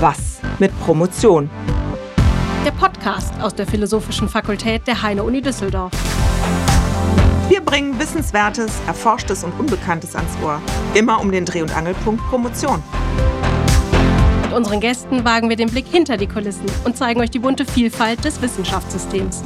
Was mit Promotion? Der Podcast aus der Philosophischen Fakultät der Heine-Uni Düsseldorf. Wir bringen Wissenswertes, Erforschtes und Unbekanntes ans Ohr. Immer um den Dreh- und Angelpunkt Promotion. Mit unseren Gästen wagen wir den Blick hinter die Kulissen und zeigen euch die bunte Vielfalt des Wissenschaftssystems.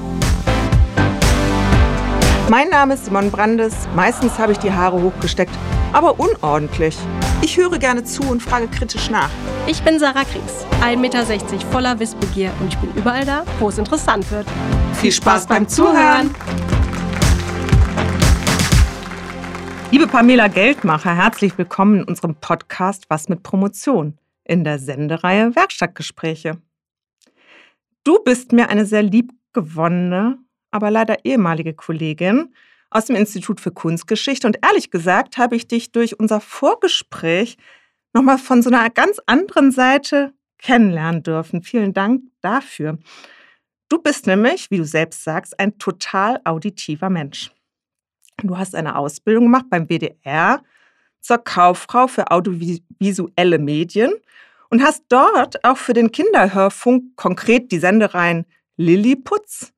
Mein Name ist Simon Brandes. Meistens habe ich die Haare hochgesteckt, aber unordentlich. Ich höre gerne zu und frage kritisch nach. Ich bin Sarah Kriegs, 1,60 Meter voller Wissbegier und ich bin überall da, wo es interessant wird. Viel Spaß beim Zuhören! Liebe Pamela Geldmacher, herzlich willkommen in unserem Podcast Was mit Promotion in der Sendereihe Werkstattgespräche. Du bist mir eine sehr liebgewonnene aber leider ehemalige Kollegin aus dem Institut für Kunstgeschichte. Und ehrlich gesagt habe ich dich durch unser Vorgespräch nochmal von so einer ganz anderen Seite kennenlernen dürfen. Vielen Dank dafür. Du bist nämlich, wie du selbst sagst, ein total auditiver Mensch. Du hast eine Ausbildung gemacht beim WDR zur Kauffrau für audiovisuelle Medien und hast dort auch für den Kinderhörfunk konkret die Sendereien Lilliputz,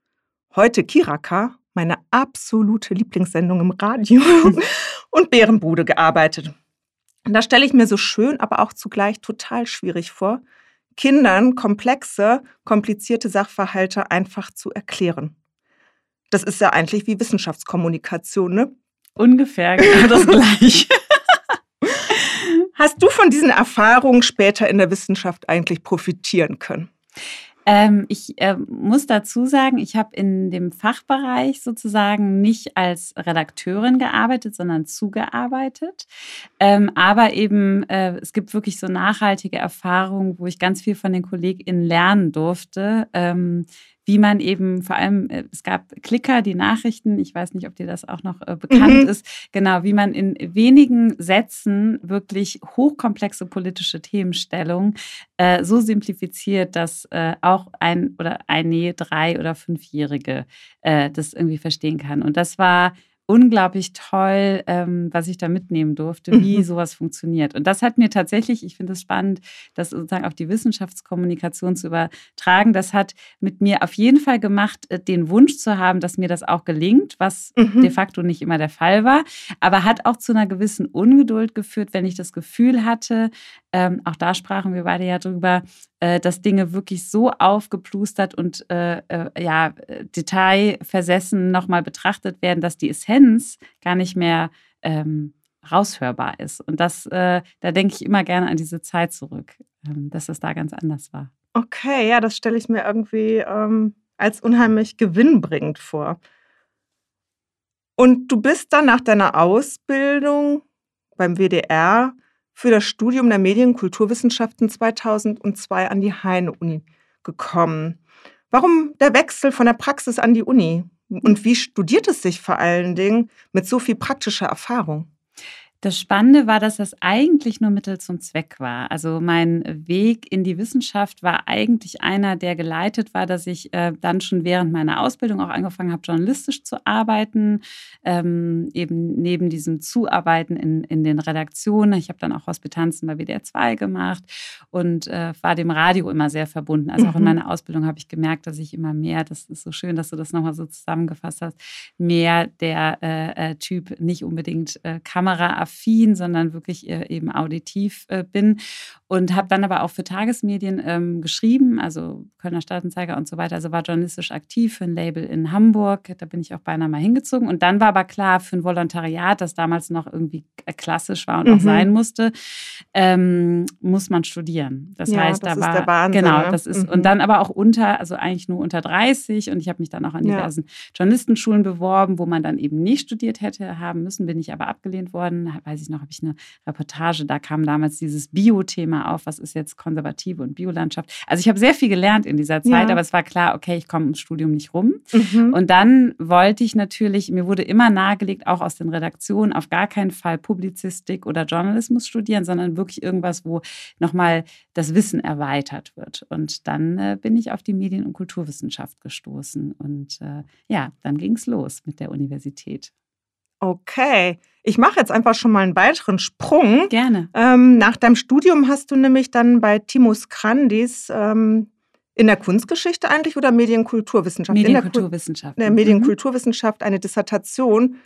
Heute Kiraka, meine absolute Lieblingssendung im Radio, und Bärenbude gearbeitet. Und da stelle ich mir so schön, aber auch zugleich total schwierig vor, Kindern komplexe, komplizierte Sachverhalte einfach zu erklären. Das ist ja eigentlich wie Wissenschaftskommunikation, ne? Ungefähr genau das gleiche. Hast du von diesen Erfahrungen später in der Wissenschaft eigentlich profitieren können? Ähm, ich äh, muss dazu sagen, ich habe in dem Fachbereich sozusagen nicht als Redakteurin gearbeitet, sondern zugearbeitet. Ähm, aber eben, äh, es gibt wirklich so nachhaltige Erfahrungen, wo ich ganz viel von den KollegInnen lernen durfte. Ähm, wie man eben vor allem, äh, es gab Klicker, die Nachrichten, ich weiß nicht, ob dir das auch noch äh, bekannt mhm. ist, genau, wie man in wenigen Sätzen wirklich hochkomplexe politische Themenstellungen äh, so simplifiziert, dass äh, auch ein oder eine drei- oder fünfjährige äh, das irgendwie verstehen kann. Und das war unglaublich toll, ähm, was ich da mitnehmen durfte, wie mhm. sowas funktioniert. Und das hat mir tatsächlich, ich finde es spannend, das sozusagen auf die Wissenschaftskommunikation zu übertragen. Das hat mit mir auf jeden Fall gemacht, äh, den Wunsch zu haben, dass mir das auch gelingt, was mhm. de facto nicht immer der Fall war, aber hat auch zu einer gewissen Ungeduld geführt, wenn ich das Gefühl hatte, ähm, auch da sprachen wir beide ja drüber, äh, dass Dinge wirklich so aufgeplustert und äh, äh, ja, detailversessen nochmal betrachtet werden, dass die Essenz gar nicht mehr ähm, raushörbar ist. Und das, äh, da denke ich immer gerne an diese Zeit zurück, ähm, dass es da ganz anders war. Okay, ja, das stelle ich mir irgendwie ähm, als unheimlich gewinnbringend vor. Und du bist dann nach deiner Ausbildung beim WDR für das Studium der Medien- und Kulturwissenschaften 2002 an die Heine-Uni gekommen. Warum der Wechsel von der Praxis an die Uni? Und wie studiert es sich vor allen Dingen mit so viel praktischer Erfahrung? Das Spannende war, dass das eigentlich nur Mittel zum Zweck war. Also mein Weg in die Wissenschaft war eigentlich einer, der geleitet war, dass ich äh, dann schon während meiner Ausbildung auch angefangen habe, journalistisch zu arbeiten, ähm, eben neben diesem Zuarbeiten in, in den Redaktionen. Ich habe dann auch Hospitanzen bei WDR 2 gemacht und äh, war dem Radio immer sehr verbunden. Also auch in mhm. meiner Ausbildung habe ich gemerkt, dass ich immer mehr, das ist so schön, dass du das nochmal so zusammengefasst hast, mehr der äh, äh Typ nicht unbedingt äh, Kamera affin, sondern wirklich äh, eben auditiv äh, bin. Und habe dann aber auch für Tagesmedien ähm, geschrieben, also Kölner Stadtanzeiger und so weiter. Also war journalistisch aktiv für ein Label in Hamburg. Da bin ich auch beinahe mal hingezogen. Und dann war aber klar, für ein Volontariat, das damals noch irgendwie äh, klassisch war und mhm. auch sein musste, ähm, muss man studieren. Das ja, heißt, das da war. Der Wahnsinn, genau, das ist. Mhm. Und dann aber auch unter, also eigentlich nur unter 30. Und ich habe mich dann auch an diversen ja. Journalistenschulen beworben, wo man dann eben nicht studiert hätte haben müssen, bin ich aber abgelehnt worden weiß ich noch, habe ich eine Reportage, da kam damals dieses Bio-Thema auf, was ist jetzt konservative und Biolandschaft. Also ich habe sehr viel gelernt in dieser Zeit, ja. aber es war klar, okay, ich komme ums Studium nicht rum. Mhm. Und dann wollte ich natürlich, mir wurde immer nahegelegt, auch aus den Redaktionen, auf gar keinen Fall Publizistik oder Journalismus studieren, sondern wirklich irgendwas, wo nochmal das Wissen erweitert wird. Und dann äh, bin ich auf die Medien- und Kulturwissenschaft gestoßen. Und äh, ja, dann ging es los mit der Universität. Okay. Ich mache jetzt einfach schon mal einen weiteren Sprung. Gerne. Ähm, nach deinem Studium hast du nämlich dann bei Timus Krandis ähm, in der Kunstgeschichte eigentlich oder Medienkulturwissenschaft? Medienkulturwissenschaft. In der, in der Medienkulturwissenschaft eine Dissertation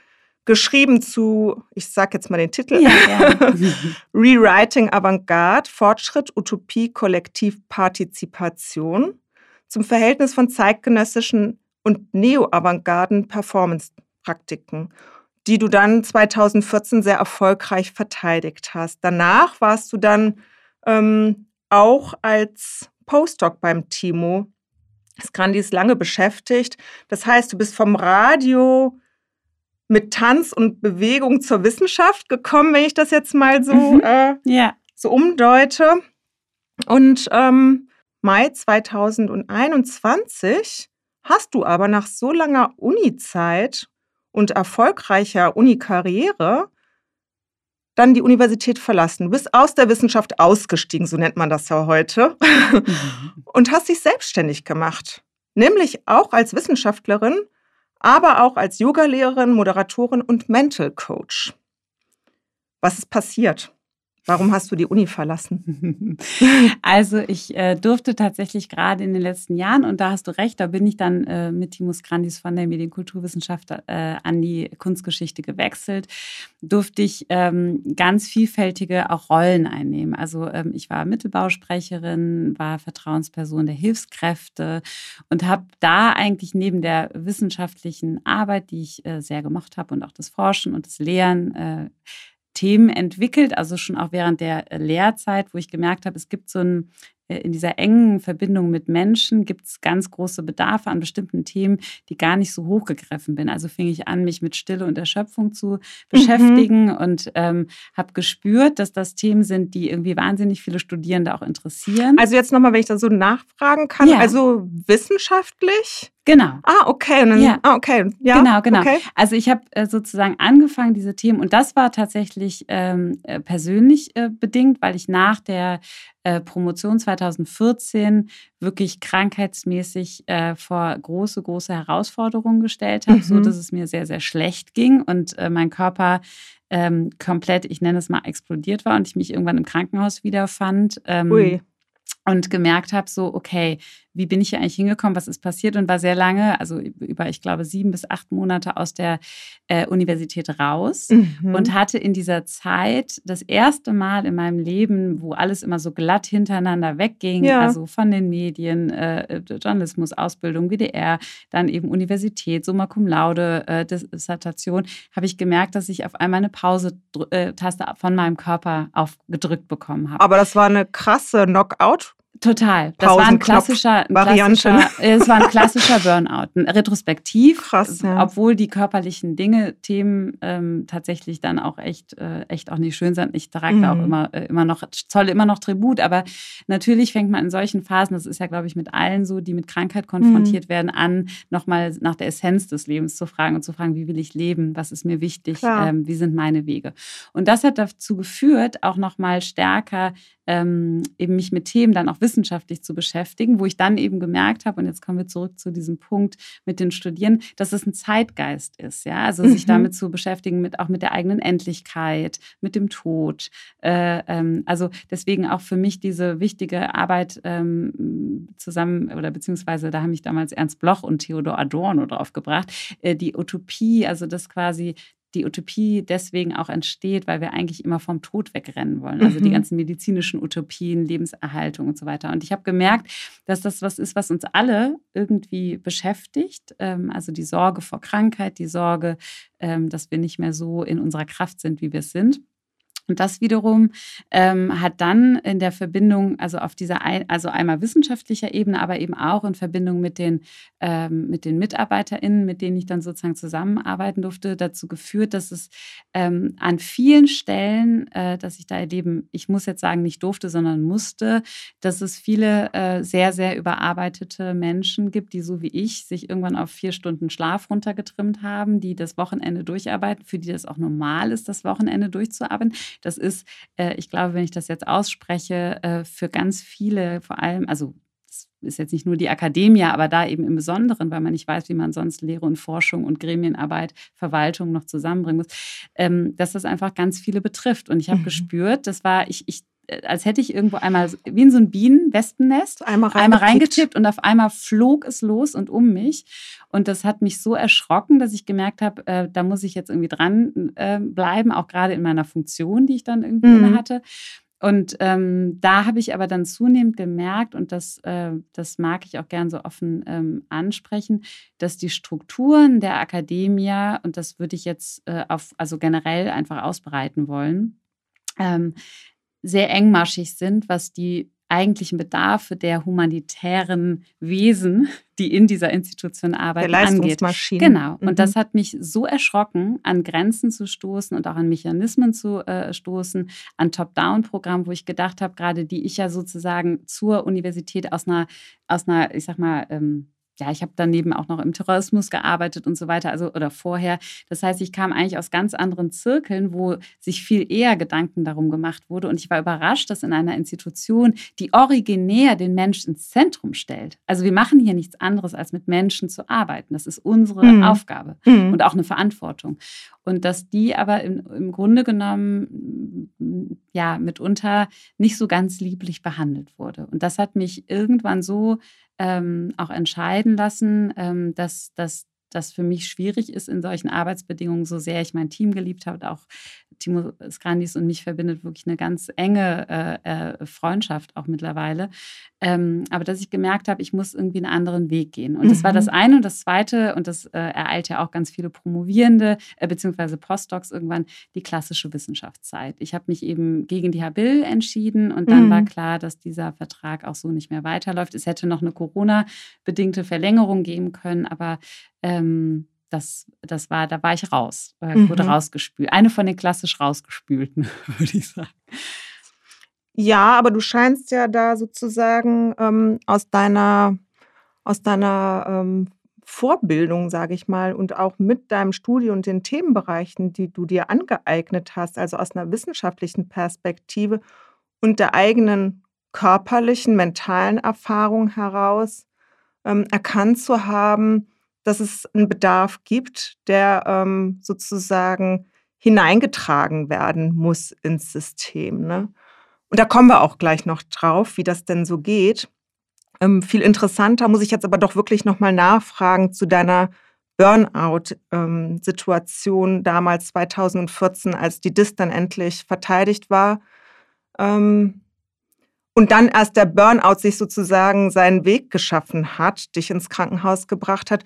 geschrieben zu, ich sage jetzt mal den Titel, Ja, ja. Rewriting Avantgarde, Fortschritt, Utopie, Kollektiv, Partizipation zum Verhältnis von zeitgenössischen und Neo-Avantgarden Performance-Praktiken, die du dann 2014 sehr erfolgreich verteidigt hast. Danach warst du dann ähm, auch als Postdoc beim Timo Skrandis lange beschäftigt. Das heißt, du bist vom Radio mit Tanz und Bewegung zur Wissenschaft gekommen, wenn ich das jetzt mal so, Mhm. äh, ja. so umdeute. Und ähm, Mai 2021 hast du aber nach so langer Uni-Zeit und erfolgreicher Uni-Karriere dann die Universität verlassen. Du bist aus der Wissenschaft ausgestiegen, so nennt man das ja heute, und hast dich selbstständig gemacht. Nämlich auch als Wissenschaftlerin, aber auch als Yogalehrerin, Moderatorin und Mental Coach. Was ist passiert? Warum hast du die Uni verlassen? Also ich äh, durfte tatsächlich gerade in den letzten Jahren, und da hast du recht, da bin ich dann äh, mit Timus Grandis von der Medienkulturwissenschaft äh, an die Kunstgeschichte gewechselt, durfte ich ähm, ganz vielfältige auch Rollen einnehmen. Also ähm, ich war Mittelbausprecherin, war Vertrauensperson der Hilfskräfte und habe da eigentlich neben der wissenschaftlichen Arbeit, die ich äh, sehr gemocht habe und auch das Forschen und das Lehren, äh, Themen entwickelt, also schon auch während der Lehrzeit, wo ich gemerkt habe, es gibt so ein äh, in dieser engen Verbindung mit Menschen gibt es ganz große Bedarfe an bestimmten Themen, die gar nicht so hochgegriffen bin. Also fing ich an, mich mit Stille und Erschöpfung zu beschäftigen mhm. und ähm, habe gespürt, dass das Themen sind, die irgendwie wahnsinnig viele Studierende auch interessieren. Also jetzt nochmal, wenn ich da so nachfragen kann, ja. also wissenschaftlich? Genau. Ah, okay. Dann, ja. Ah, okay. Ja, genau, genau. Okay. Also ich habe äh, sozusagen angefangen, diese Themen, und das war tatsächlich ähm, äh, persönlich äh, bedingt, weil ich nach der äh, Promotion 2014 wirklich krankheitsmäßig äh, vor große, große Herausforderungen gestellt habe, mhm. so dass es mir sehr, sehr schlecht ging und äh, mein Körper ähm, komplett, ich nenne es mal, explodiert war und ich mich irgendwann im Krankenhaus wiederfand. Ähm, Ui. Und gemerkt habe, so, okay, wie bin ich hier eigentlich hingekommen, was ist passiert und war sehr lange, also über, ich glaube, sieben bis acht Monate aus der äh, Universität raus Mhm. und hatte in dieser Zeit das erste Mal in meinem Leben, wo alles immer so glatt hintereinander wegging, Ja. also von den Medien, äh, Journalismus, Ausbildung, WDR, dann eben Universität, Summa Cum Laude, äh, Dis- Dissertation, habe ich gemerkt, dass ich auf einmal eine Pause-Taste von meinem Körper aufgedrückt bekommen habe. Aber das war eine krasse Knockout. Total. Das war ein klassischer, ein klassischer, äh, es war ein klassischer Burnout, Retrospektiv. Krass, ja. Obwohl die körperlichen Dinge, Themen ähm, tatsächlich dann auch echt, äh, echt auch nicht schön sind. Ich trage da auch Mhm. immer, äh, immer noch, zolle immer noch Tribut. Aber natürlich fängt man in solchen Phasen, das ist ja, glaube ich, mit allen so, die mit Krankheit konfrontiert Mhm. werden, an, nochmal nach der Essenz des Lebens zu fragen und zu fragen, wie will ich leben? Was ist mir wichtig? Ähm, wie sind meine Wege? Und das hat dazu geführt, auch nochmal stärker ähm, eben mich mit Themen dann auch wissenschaftlich zu beschäftigen, wo ich dann eben gemerkt habe, und jetzt kommen wir zurück zu diesem Punkt mit den Studierenden, dass es ein Zeitgeist ist, ja, also sich Mhm. damit zu beschäftigen, mit auch mit der eigenen Endlichkeit, mit dem Tod. Äh, ähm, also deswegen auch für mich diese wichtige Arbeit ähm, zusammen oder beziehungsweise da haben mich damals Ernst Bloch und Theodor Adorno drauf gebracht, äh, die Utopie, also das quasi die Utopie deswegen auch entsteht, weil wir eigentlich immer vom Tod wegrennen wollen. Also die Mhm. ganzen medizinischen Utopien, Lebenserhaltung und so weiter. Und ich habe gemerkt, dass das was ist, was uns alle irgendwie beschäftigt. Ähm, also die Sorge vor Krankheit, die Sorge, ähm, dass wir nicht mehr so in unserer Kraft sind, wie wir es sind. Und das wiederum ähm, hat dann in der Verbindung, also auf dieser, ein, also einmal wissenschaftlicher Ebene, aber eben auch in Verbindung mit den, ähm, mit den MitarbeiterInnen, mit denen ich dann sozusagen zusammenarbeiten durfte, dazu geführt, dass es ähm, an vielen Stellen, äh, dass ich da erleben, ich muss jetzt sagen, nicht durfte, sondern musste, dass es viele äh, sehr, sehr überarbeitete Menschen gibt, die so wie ich sich irgendwann auf vier Stunden Schlaf runtergetrimmt haben, die das Wochenende durcharbeiten, für die das auch normal ist, das Wochenende durchzuarbeiten. Das ist, äh, ich glaube, wenn ich das jetzt ausspreche, äh, für ganz viele vor allem, also ist jetzt nicht nur die Akademie, aber da eben im Besonderen, weil man nicht weiß, wie man sonst Lehre und Forschung und Gremienarbeit, Verwaltung noch zusammenbringen muss, ähm, dass das einfach ganz viele betrifft. Und ich habe mhm. gespürt, das war, ich, ich als hätte ich irgendwo einmal wie in so ein Bienenwestennest einmal, einmal reingetippt und auf einmal flog es los und um mich. Und das hat mich so erschrocken, dass ich gemerkt habe, äh, da muss ich jetzt irgendwie dran äh, bleiben, auch gerade in meiner Funktion, die ich dann irgendwie mhm. hatte. Und ähm, da habe ich aber dann zunehmend gemerkt, und das, äh, das mag ich auch gern so offen ähm, ansprechen, dass die Strukturen der Akademie, und das würde ich jetzt äh, auf, also generell einfach ausbreiten wollen, ähm, sehr engmaschig sind, was die eigentlichen Bedarfe der humanitären Wesen, die in dieser Institution arbeiten, der angeht. Genau. Mhm. Und das hat mich so erschrocken, an Grenzen zu stoßen und auch an Mechanismen zu äh, stoßen, an Top-Down-Programmen, wo ich gedacht habe, gerade die ich ja sozusagen zur Universität aus einer, aus einer, ich sag mal, ähm, ja, ich habe daneben auch noch im Tourismus gearbeitet und so weiter, also oder vorher. Das heißt, ich kam eigentlich aus ganz anderen Zirkeln, wo sich viel eher Gedanken darum gemacht wurde. Und ich war überrascht, dass in einer Institution, die originär den Menschen ins Zentrum stellt. Also wir machen hier nichts anderes, als mit Menschen zu arbeiten. Das ist unsere mhm. Aufgabe mhm. und auch eine Verantwortung. Und dass die aber im, im Grunde genommen ja mitunter nicht so ganz lieblich behandelt wurde. Und das hat mich irgendwann so ähm, auch entscheiden lassen, ähm, dass, dass das für mich schwierig ist in solchen Arbeitsbedingungen, so sehr ich mein Team geliebt habe, auch Timo Skrandis und mich verbindet wirklich eine ganz enge äh, äh, Freundschaft auch mittlerweile. Ähm, aber dass ich gemerkt habe, ich muss irgendwie einen anderen Weg gehen. Und das war das mhm. eine. Und das zweite, und das äh, ereilt ja auch ganz viele Promovierende äh, beziehungsweise Postdocs irgendwann, die klassische Wissenschaftszeit. Ich habe mich eben gegen die Habil entschieden und dann mhm. war klar, dass dieser Vertrag auch so nicht mehr weiterläuft. Es hätte noch eine Corona-bedingte Verlängerung geben können, aber ähm, das, das war, da war ich raus, äh, mhm. wurde rausgespült. Eine von den klassisch rausgespülten, würde ich sagen. Ja, aber du scheinst ja da sozusagen ähm, aus deiner, aus deiner ähm, Vorbildung, sage ich mal, und auch mit deinem Studium und den Themenbereichen, die du dir angeeignet hast, also aus einer wissenschaftlichen Perspektive und der eigenen körperlichen, mentalen Erfahrung heraus ähm, erkannt zu haben, dass es einen Bedarf gibt, der ähm, sozusagen hineingetragen werden muss ins System. Ne? Und da kommen wir auch gleich noch drauf, wie das denn so geht. Ähm, viel interessanter muss ich jetzt aber doch wirklich nochmal nachfragen zu deiner Burnout-Situation ähm, damals 2014, als die DIS dann endlich verteidigt war. Ähm, und dann erst der Burnout sich sozusagen seinen Weg geschaffen hat, dich ins Krankenhaus gebracht hat.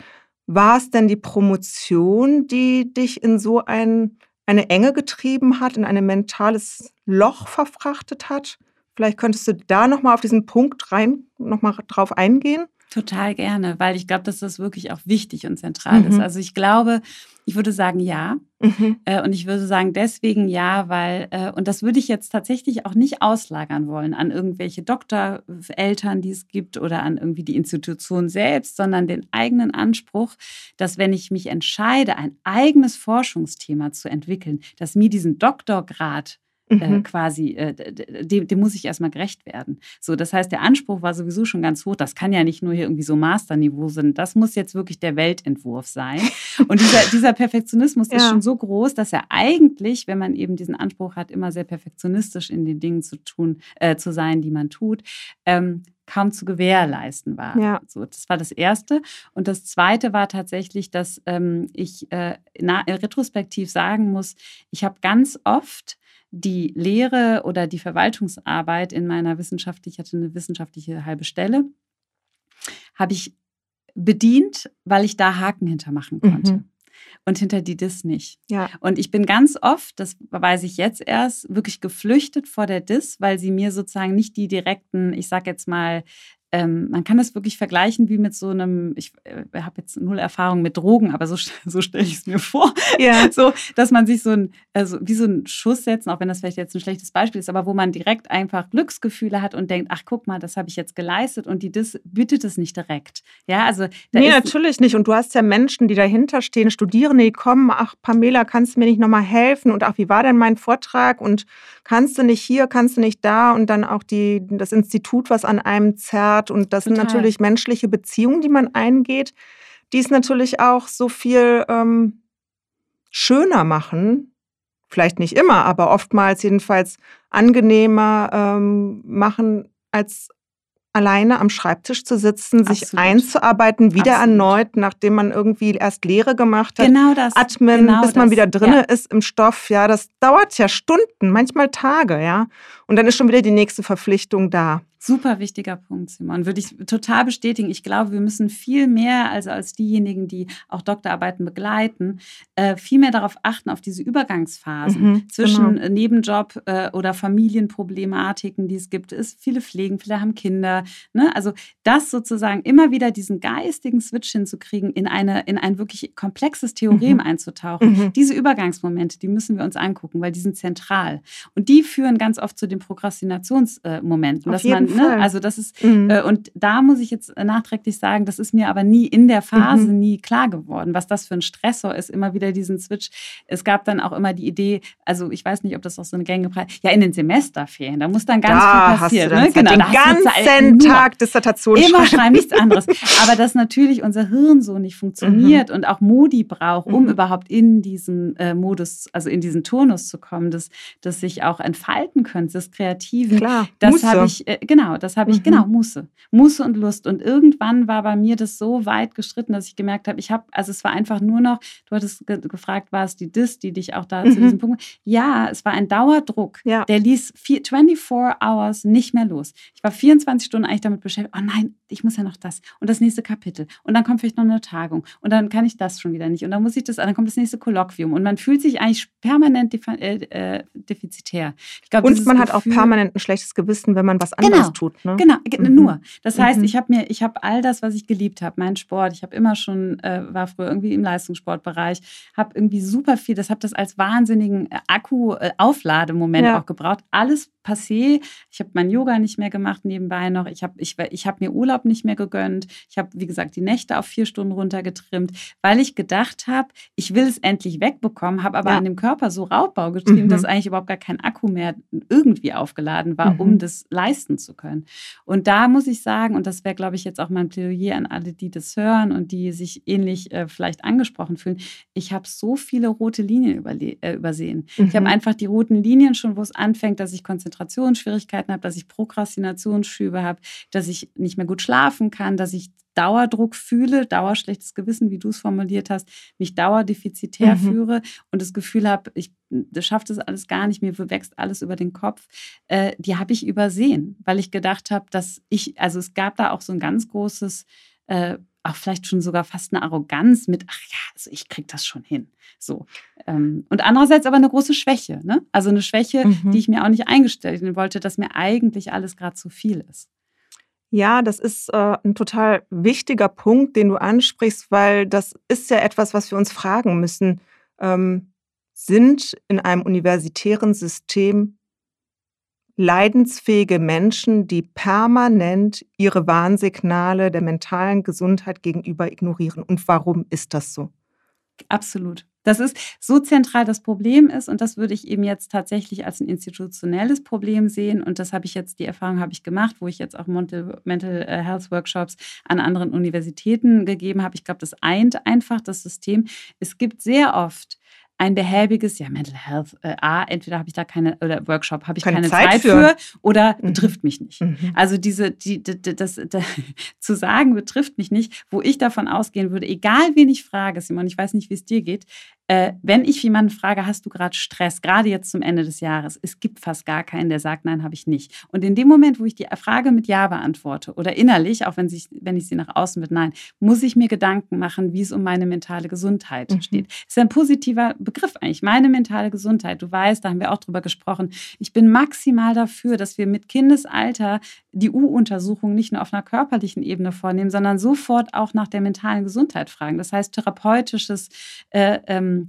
War es denn die Promotion, die dich in so ein, eine Enge getrieben hat, in ein mentales Loch verfrachtet hat? Vielleicht könntest du da nochmal auf diesen Punkt rein, nochmal drauf eingehen? Total gerne, weil ich glaube, dass das wirklich auch wichtig und zentral mhm. ist. Also ich glaube, ich würde sagen ja. Mhm. Äh, und ich würde sagen deswegen ja, weil, äh, und das würde ich jetzt tatsächlich auch nicht auslagern wollen an irgendwelche Doktoreltern, die es gibt oder an irgendwie die Institution selbst, sondern den eigenen Anspruch, dass wenn ich mich entscheide, ein eigenes Forschungsthema zu entwickeln, dass mir diesen Doktorgrad äh, mhm. quasi, äh, dem, dem, muss ich erstmal gerecht werden. So, das heißt, der Anspruch war sowieso schon ganz hoch. Das kann ja nicht nur hier irgendwie so Masterniveau sein. Das muss jetzt wirklich der Weltentwurf sein. Und dieser, dieser Perfektionismus ja. ist schon so groß, dass er eigentlich, wenn man eben diesen Anspruch hat, immer sehr perfektionistisch in den Dingen zu tun, äh, zu sein, die man tut, ähm, kaum zu gewährleisten war. Ja. So, das war das Erste. Und das Zweite war tatsächlich, dass ähm, ich äh, na, retrospektiv sagen muss, ich habe ganz oft die Lehre oder die Verwaltungsarbeit in meiner wissenschaftlichen, ich hatte eine wissenschaftliche halbe Stelle, habe ich bedient, weil ich da Haken hintermachen konnte. Mhm. Und hinter die DIS nicht. Ja. Und ich bin ganz oft, das weiß ich jetzt erst, wirklich geflüchtet vor der DIS, weil sie mir sozusagen nicht die direkten, ich sag jetzt mal, ähm, man kann das wirklich vergleichen wie mit so einem, ich äh, habe jetzt null Erfahrung mit Drogen, aber so, so stelle ich es mir vor. Ja. So, dass man sich so ein, also wie so einen Schuss setzen, auch wenn das vielleicht jetzt ein schlechtes Beispiel ist, aber wo man direkt einfach Glücksgefühle hat und denkt, ach guck mal, das habe ich jetzt geleistet und die das bittet es nicht direkt. Ja, also. nee, natürlich nicht. Und du hast ja Menschen, die dahinter stehen, Studierende, die kommen, ach Pamela, kannst du mir nicht nochmal helfen? Und ach, wie war denn mein Vortrag? Und kannst du nicht hier, kannst du nicht da? Und dann auch die, das Institut, was an einem zerrt hat. Und das Total. sind natürlich menschliche Beziehungen, die man eingeht, die es natürlich auch so viel ähm, schöner machen. Vielleicht nicht immer, aber oftmals jedenfalls angenehmer ähm, machen, als alleine am Schreibtisch zu sitzen, sich Absolut. einzuarbeiten, wieder Absolut. erneut, nachdem man irgendwie erst Lehre gemacht hat. Genau das. Atmen, genau bis man das. wieder drinne Ja. ist im Stoff. Ja, das dauert ja Stunden, manchmal Tage, ja. Und dann ist schon wieder die nächste Verpflichtung da. Super wichtiger Punkt, Simon. Würde ich total bestätigen. Ich glaube, wir müssen viel mehr, also als diejenigen, die auch Doktorarbeiten begleiten, äh, viel mehr darauf achten, auf diese Übergangsphasen Mhm, zwischen genau. Nebenjob äh, oder Familienproblematiken, die es gibt. Ist, viele pflegen, viele haben Kinder. Ne? Also das sozusagen immer wieder diesen geistigen Switch hinzukriegen, in, eine, in ein wirklich komplexes Theorem Mhm. einzutauchen. Mhm. Diese Übergangsmomente, die müssen wir uns angucken, weil die sind zentral. Und die führen ganz oft zu den Prokrastinationsmomenten. Dass man, ne, also das ist, Mhm. äh, und da muss ich jetzt äh, nachträglich sagen, das ist mir aber nie in der Phase Mhm. nie klar geworden, was das für ein Stressor ist, immer wieder diesen Switch. Es gab dann auch immer die Idee, also ich weiß nicht, ob das auch so eine gängige Preis, ja, in den Semesterferien, da muss dann ganz da viel hast du passieren. dann ne? Zeit, da den ganzen Tag Dissertation Immer schreiben. nichts anderes. Aber dass natürlich unser Hirn so nicht funktioniert und auch Modi braucht, um Mhm. überhaupt in diesen äh, Modus, also in diesen Turnus zu kommen, dass das sich auch entfalten könnte, des Kreativen. Klar, Das habe ich, äh, genau, das habe ich, Mhm. genau, Muße. Muße und Lust. Und irgendwann war bei mir das so weit gestritten, dass ich gemerkt habe, ich habe, also es war einfach nur noch, du hattest ge gefragt, war es die Dis, die dich auch da zu Mhm. diesem Punkt, ja, es war ein Dauerdruck. Ja. Der ließ vier, 24 Hours nicht mehr los. Ich war 24 Stunden eigentlich damit beschäftigt, oh nein, ich muss ja noch das und das nächste Kapitel und dann kommt vielleicht noch eine Tagung und dann kann ich das schon wieder nicht und dann muss ich das, dann kommt das nächste Kolloquium und man fühlt sich eigentlich permanent defi äh, äh, defizitär. Glaub, Und man hat auch Gefühl- permanent ein schlechtes Gewissen, wenn man was Genau. Anderes tut. Ne? Genau, ge- Mhm. nur. Das heißt, Mhm. ich habe mir, ich habe all das, was ich geliebt habe, meinen Sport, ich habe immer schon, äh, war früher irgendwie im Leistungssportbereich, habe irgendwie super viel, das habe das als wahnsinnigen äh, Akku-Auflademoment Ja. auch gebraucht. Alles passé. Ich habe mein Yoga nicht mehr gemacht nebenbei noch. Ich habe ich, ich hab mir Urlaub nicht mehr gegönnt. Ich habe, wie gesagt, die Nächte auf vier Stunden runtergetrimmt, weil ich gedacht habe, ich will es endlich wegbekommen, habe aber Ja. an dem Körper so Raubbau getrieben, Mhm. dass eigentlich überhaupt gar kein Akku mehr irgendwie aufgeladen war, Mhm. um das leisten zu können. Und da muss ich sagen, und das wäre, glaube ich, jetzt auch mein Plädoyer an alle, die das hören und die sich ähnlich äh, vielleicht angesprochen fühlen, ich habe so viele rote Linien äh, übersehen. Ich habe Mhm. einfach die roten Linien schon, wo es anfängt, dass ich Konzentrationsschwierigkeiten habe, dass ich Prokrastinationsschübe habe, dass ich nicht mehr gut schlafen kann, dass ich Dauerdruck fühle, dauerschlechtes Gewissen, wie du es formuliert hast, mich dauerdefizitär Mhm. führe und das Gefühl habe, ich das schafft das alles gar nicht, mir wächst alles über den Kopf, äh, die habe ich übersehen, weil ich gedacht habe, dass ich, also es gab da auch so ein ganz großes, äh, auch vielleicht schon sogar fast eine Arroganz mit, ach ja, also ich kriege das schon hin. So. Ähm, und andererseits aber eine große Schwäche, ne? Also eine Schwäche, Mhm. die ich mir auch nicht eingestellt wollte, dass mir eigentlich alles gerade zu viel ist. Ja, das ist äh, ein total wichtiger Punkt, den du ansprichst, weil das ist ja etwas, was wir uns fragen müssen. Ähm, sind in einem universitären System leidensfähige Menschen, die permanent ihre Warnsignale der mentalen Gesundheit gegenüber ignorieren? Und warum ist das so? Absolut. Das ist so zentral das Problem ist und das würde ich eben jetzt tatsächlich als ein institutionelles Problem sehen und das habe ich jetzt, die Erfahrung habe ich gemacht, wo ich jetzt auch Mental, äh, Health Workshops an anderen Universitäten gegeben habe. Ich glaube, das eint einfach das System. Es gibt sehr oft ein behäbiges, ja, Mental Health, äh, A, entweder habe ich da keine, oder Workshop, habe ich Keine keine, Zeit Zeit, für. oder Mhm. betrifft mich nicht. Mhm. Also diese, die, die, die- das, das, zu sagen, betrifft mich nicht, wo ich davon ausgehen würde, egal wen ich frage, Simon, ich weiß nicht, wie es dir geht, äh, wenn ich jemanden frage, hast du gerade Stress, gerade jetzt zum Ende des Jahres, es gibt fast gar keinen, der sagt, nein, habe ich nicht. Und in dem Moment, wo ich die Frage mit Ja beantworte oder innerlich, auch wenn, sich, wenn ich sie nach außen mit Nein, muss ich mir Gedanken machen, wie es um meine mentale Gesundheit Mhm. steht. Ist ja ein positiver Begriff eigentlich, meine mentale Gesundheit. Du weißt, da haben wir auch drüber gesprochen. Ich bin maximal dafür, dass wir mit Kindesalter die U-Untersuchung nicht nur auf einer körperlichen Ebene vornehmen, sondern sofort auch nach der mentalen Gesundheit fragen. Das heißt, therapeutisches äh, ähm,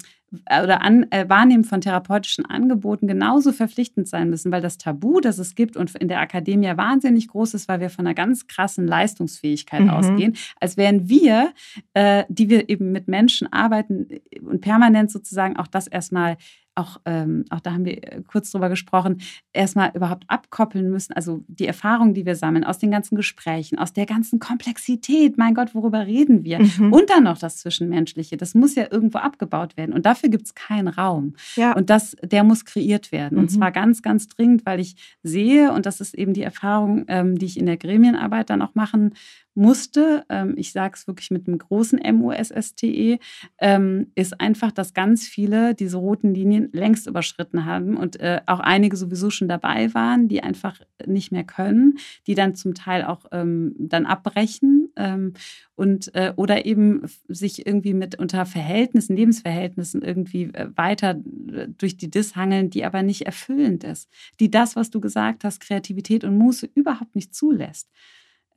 oder an, äh, Wahrnehmen von therapeutischen Angeboten genauso verpflichtend sein müssen, weil das Tabu, das es gibt und in der Akademie wahnsinnig groß ist, weil wir von einer ganz krassen Leistungsfähigkeit Mhm. ausgehen, als wären wir, äh, die wir eben mit Menschen arbeiten und permanent sozusagen auch das erstmal auch, ähm, auch da haben wir äh, kurz drüber gesprochen, erstmal überhaupt abkoppeln müssen. Also die Erfahrungen, die wir sammeln aus den ganzen Gesprächen, aus der ganzen Komplexität, mein Gott, worüber reden wir? Mhm. Und dann noch das Zwischenmenschliche, das muss ja irgendwo abgebaut werden. Und dafür gibt es keinen Raum. Ja. Und das, der muss kreiert werden. Mhm. Und zwar ganz, ganz dringend, weil ich sehe, und das ist eben die Erfahrung, ähm, die ich in der Gremienarbeit dann auch machen musste, ähm, ich sage es wirklich mit einem großen M-U-S-S-T-E, ähm, ist einfach, dass ganz viele diese roten Linien längst überschritten haben und äh, auch einige sowieso schon dabei waren, die einfach nicht mehr können, die dann zum Teil auch ähm, dann abbrechen ähm, und äh, oder eben sich irgendwie mit unter Verhältnissen, Lebensverhältnissen irgendwie äh, weiter äh, durch die Dis hangeln, die aber nicht erfüllend ist, die das, was du gesagt hast, Kreativität und Muße überhaupt nicht zulässt.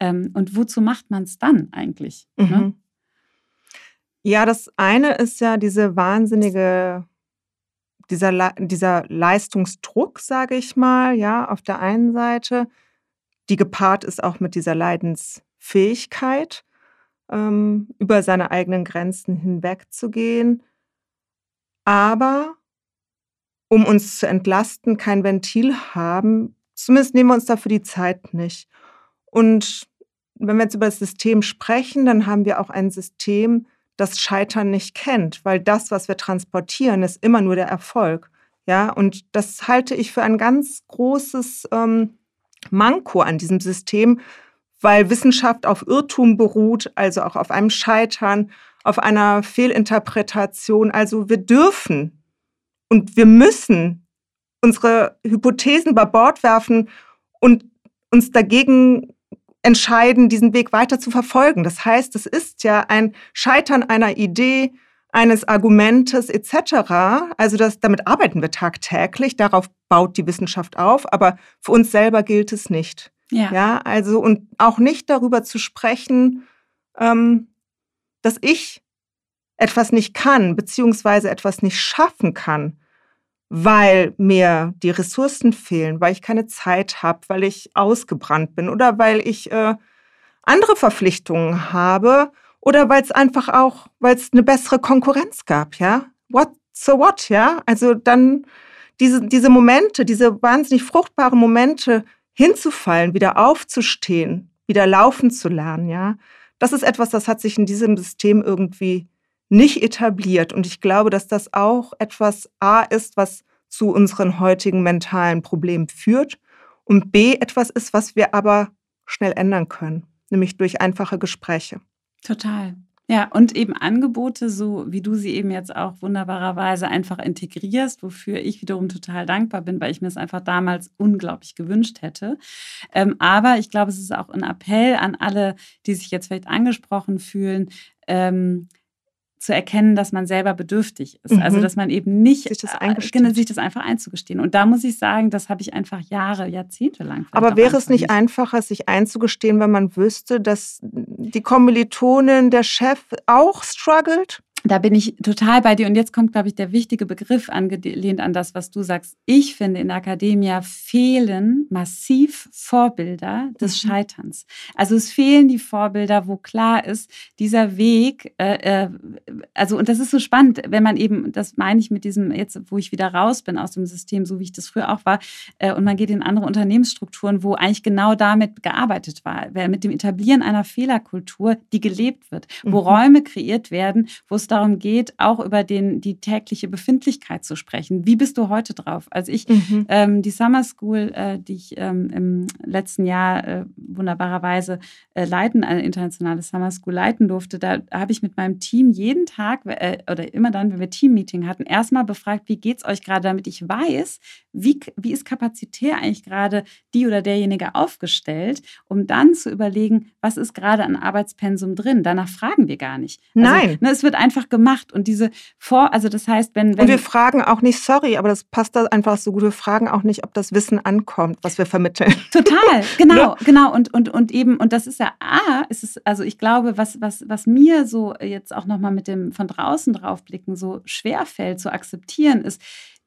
Ähm, und wozu macht man es dann eigentlich? Ne? Mhm. Ne? Ja, das eine ist ja diese wahnsinnige, dieser, dieser Leistungsdruck, sage ich mal, ja, auf der einen Seite, die gepaart ist auch mit dieser Leidensfähigkeit, ähm, über seine eigenen Grenzen hinwegzugehen. Aber um uns zu entlasten, kein Ventil haben, zumindest nehmen wir uns dafür die Zeit nicht. Und wenn wir jetzt über das System sprechen, dann haben wir auch ein System, das Scheitern nicht kennt, weil das, was wir transportieren, ist immer nur der Erfolg. Ja, und das halte ich für ein ganz großes ähm, Manko an diesem System, weil Wissenschaft auf Irrtum beruht, also auch auf einem Scheitern, auf einer Fehlinterpretation. Also wir dürfen und wir müssen unsere Hypothesen über Bord werfen und uns dagegen entscheiden, diesen Weg weiter zu verfolgen. Das heißt, es ist ja ein Scheitern einer Idee, eines Argumentes etc. Also das, damit arbeiten wir tagtäglich, darauf baut die Wissenschaft auf, aber für uns selber gilt es nicht. Ja. ja also und auch nicht darüber zu sprechen, ähm, dass ich etwas nicht kann, beziehungsweise etwas nicht schaffen kann weil mir die Ressourcen fehlen, weil ich keine Zeit habe, weil ich ausgebrannt bin oder weil ich äh, andere Verpflichtungen habe oder weil es einfach auch, weil es eine bessere Konkurrenz gab, ja. What so what, ja? Also dann diese, diese Momente, diese wahnsinnig fruchtbaren Momente hinzufallen, wieder aufzustehen, wieder laufen zu lernen, ja. Das ist etwas, das hat sich in diesem System irgendwie nicht etabliert. Und ich glaube, dass das auch etwas A ist, was zu unseren heutigen mentalen Problemen führt und B etwas ist, was wir aber schnell ändern können, nämlich durch einfache Gespräche. Total. Ja, und eben Angebote, so wie du sie eben jetzt auch wunderbarerweise einfach integrierst, wofür ich wiederum total dankbar bin, weil ich mir es einfach damals unglaublich gewünscht hätte. Ähm, aber ich glaube, es ist auch ein Appell an alle, die sich jetzt vielleicht angesprochen fühlen. Ähm, zu erkennen, dass man selber bedürftig ist. Also, mhm. Also, dass man eben nicht sich das, äh, sich das einfach einzugestehen. Und da muss ich sagen, das habe ich einfach Jahre, Jahrzehnte lang. Aber wäre es nicht, nicht einfacher, sich einzugestehen, wenn man wüsste, dass die Kommilitonin, der Chef auch struggelt? Da bin ich total bei dir. Und jetzt kommt, glaube ich, der wichtige Begriff angelehnt an das, was du sagst. Ich finde, in der Akademie fehlen massiv Vorbilder des mhm. Scheiterns. Also es fehlen die Vorbilder, wo klar ist, dieser Weg, äh, äh, also und das ist so spannend, wenn man eben, das meine ich mit diesem, jetzt wo ich wieder raus bin aus dem System, so wie ich das früher auch war, äh, und man geht in andere Unternehmensstrukturen, wo eigentlich genau damit gearbeitet war, mit dem Etablieren einer Fehlerkultur, die gelebt wird, wo mhm. Räume kreiert werden, wo es darum geht, auch über den, die tägliche Befindlichkeit zu sprechen. Wie bist du heute drauf? Also ich, mhm. ähm, die Summer School, äh, die ich ähm, im letzten Jahr äh, wunderbarerweise äh, leiten, eine internationale Summer School leiten durfte, da habe ich mit meinem Team jeden Tag äh, oder immer dann, wenn wir Teammeeting hatten, erstmal befragt, wie geht es euch gerade, damit ich weiß, wie, wie ist kapazitär eigentlich gerade die oder derjenige aufgestellt, um dann zu überlegen, was ist gerade an Arbeitspensum drin. Danach fragen wir gar nicht. Also, Nein. Ne, es wird einfach einfach gemacht. Und diese Vor, also das heißt, wenn, wenn. Und wir fragen auch nicht, sorry, aber das passt da einfach so gut. Wir fragen auch nicht, ob das Wissen ankommt, was wir vermitteln. Total, genau, genau. Und, und, und eben, und das ist ja A, ist es, also ich glaube, was, was, was mir so jetzt auch nochmal mit dem von draußen draufblicken so schwer fällt zu akzeptieren, ist,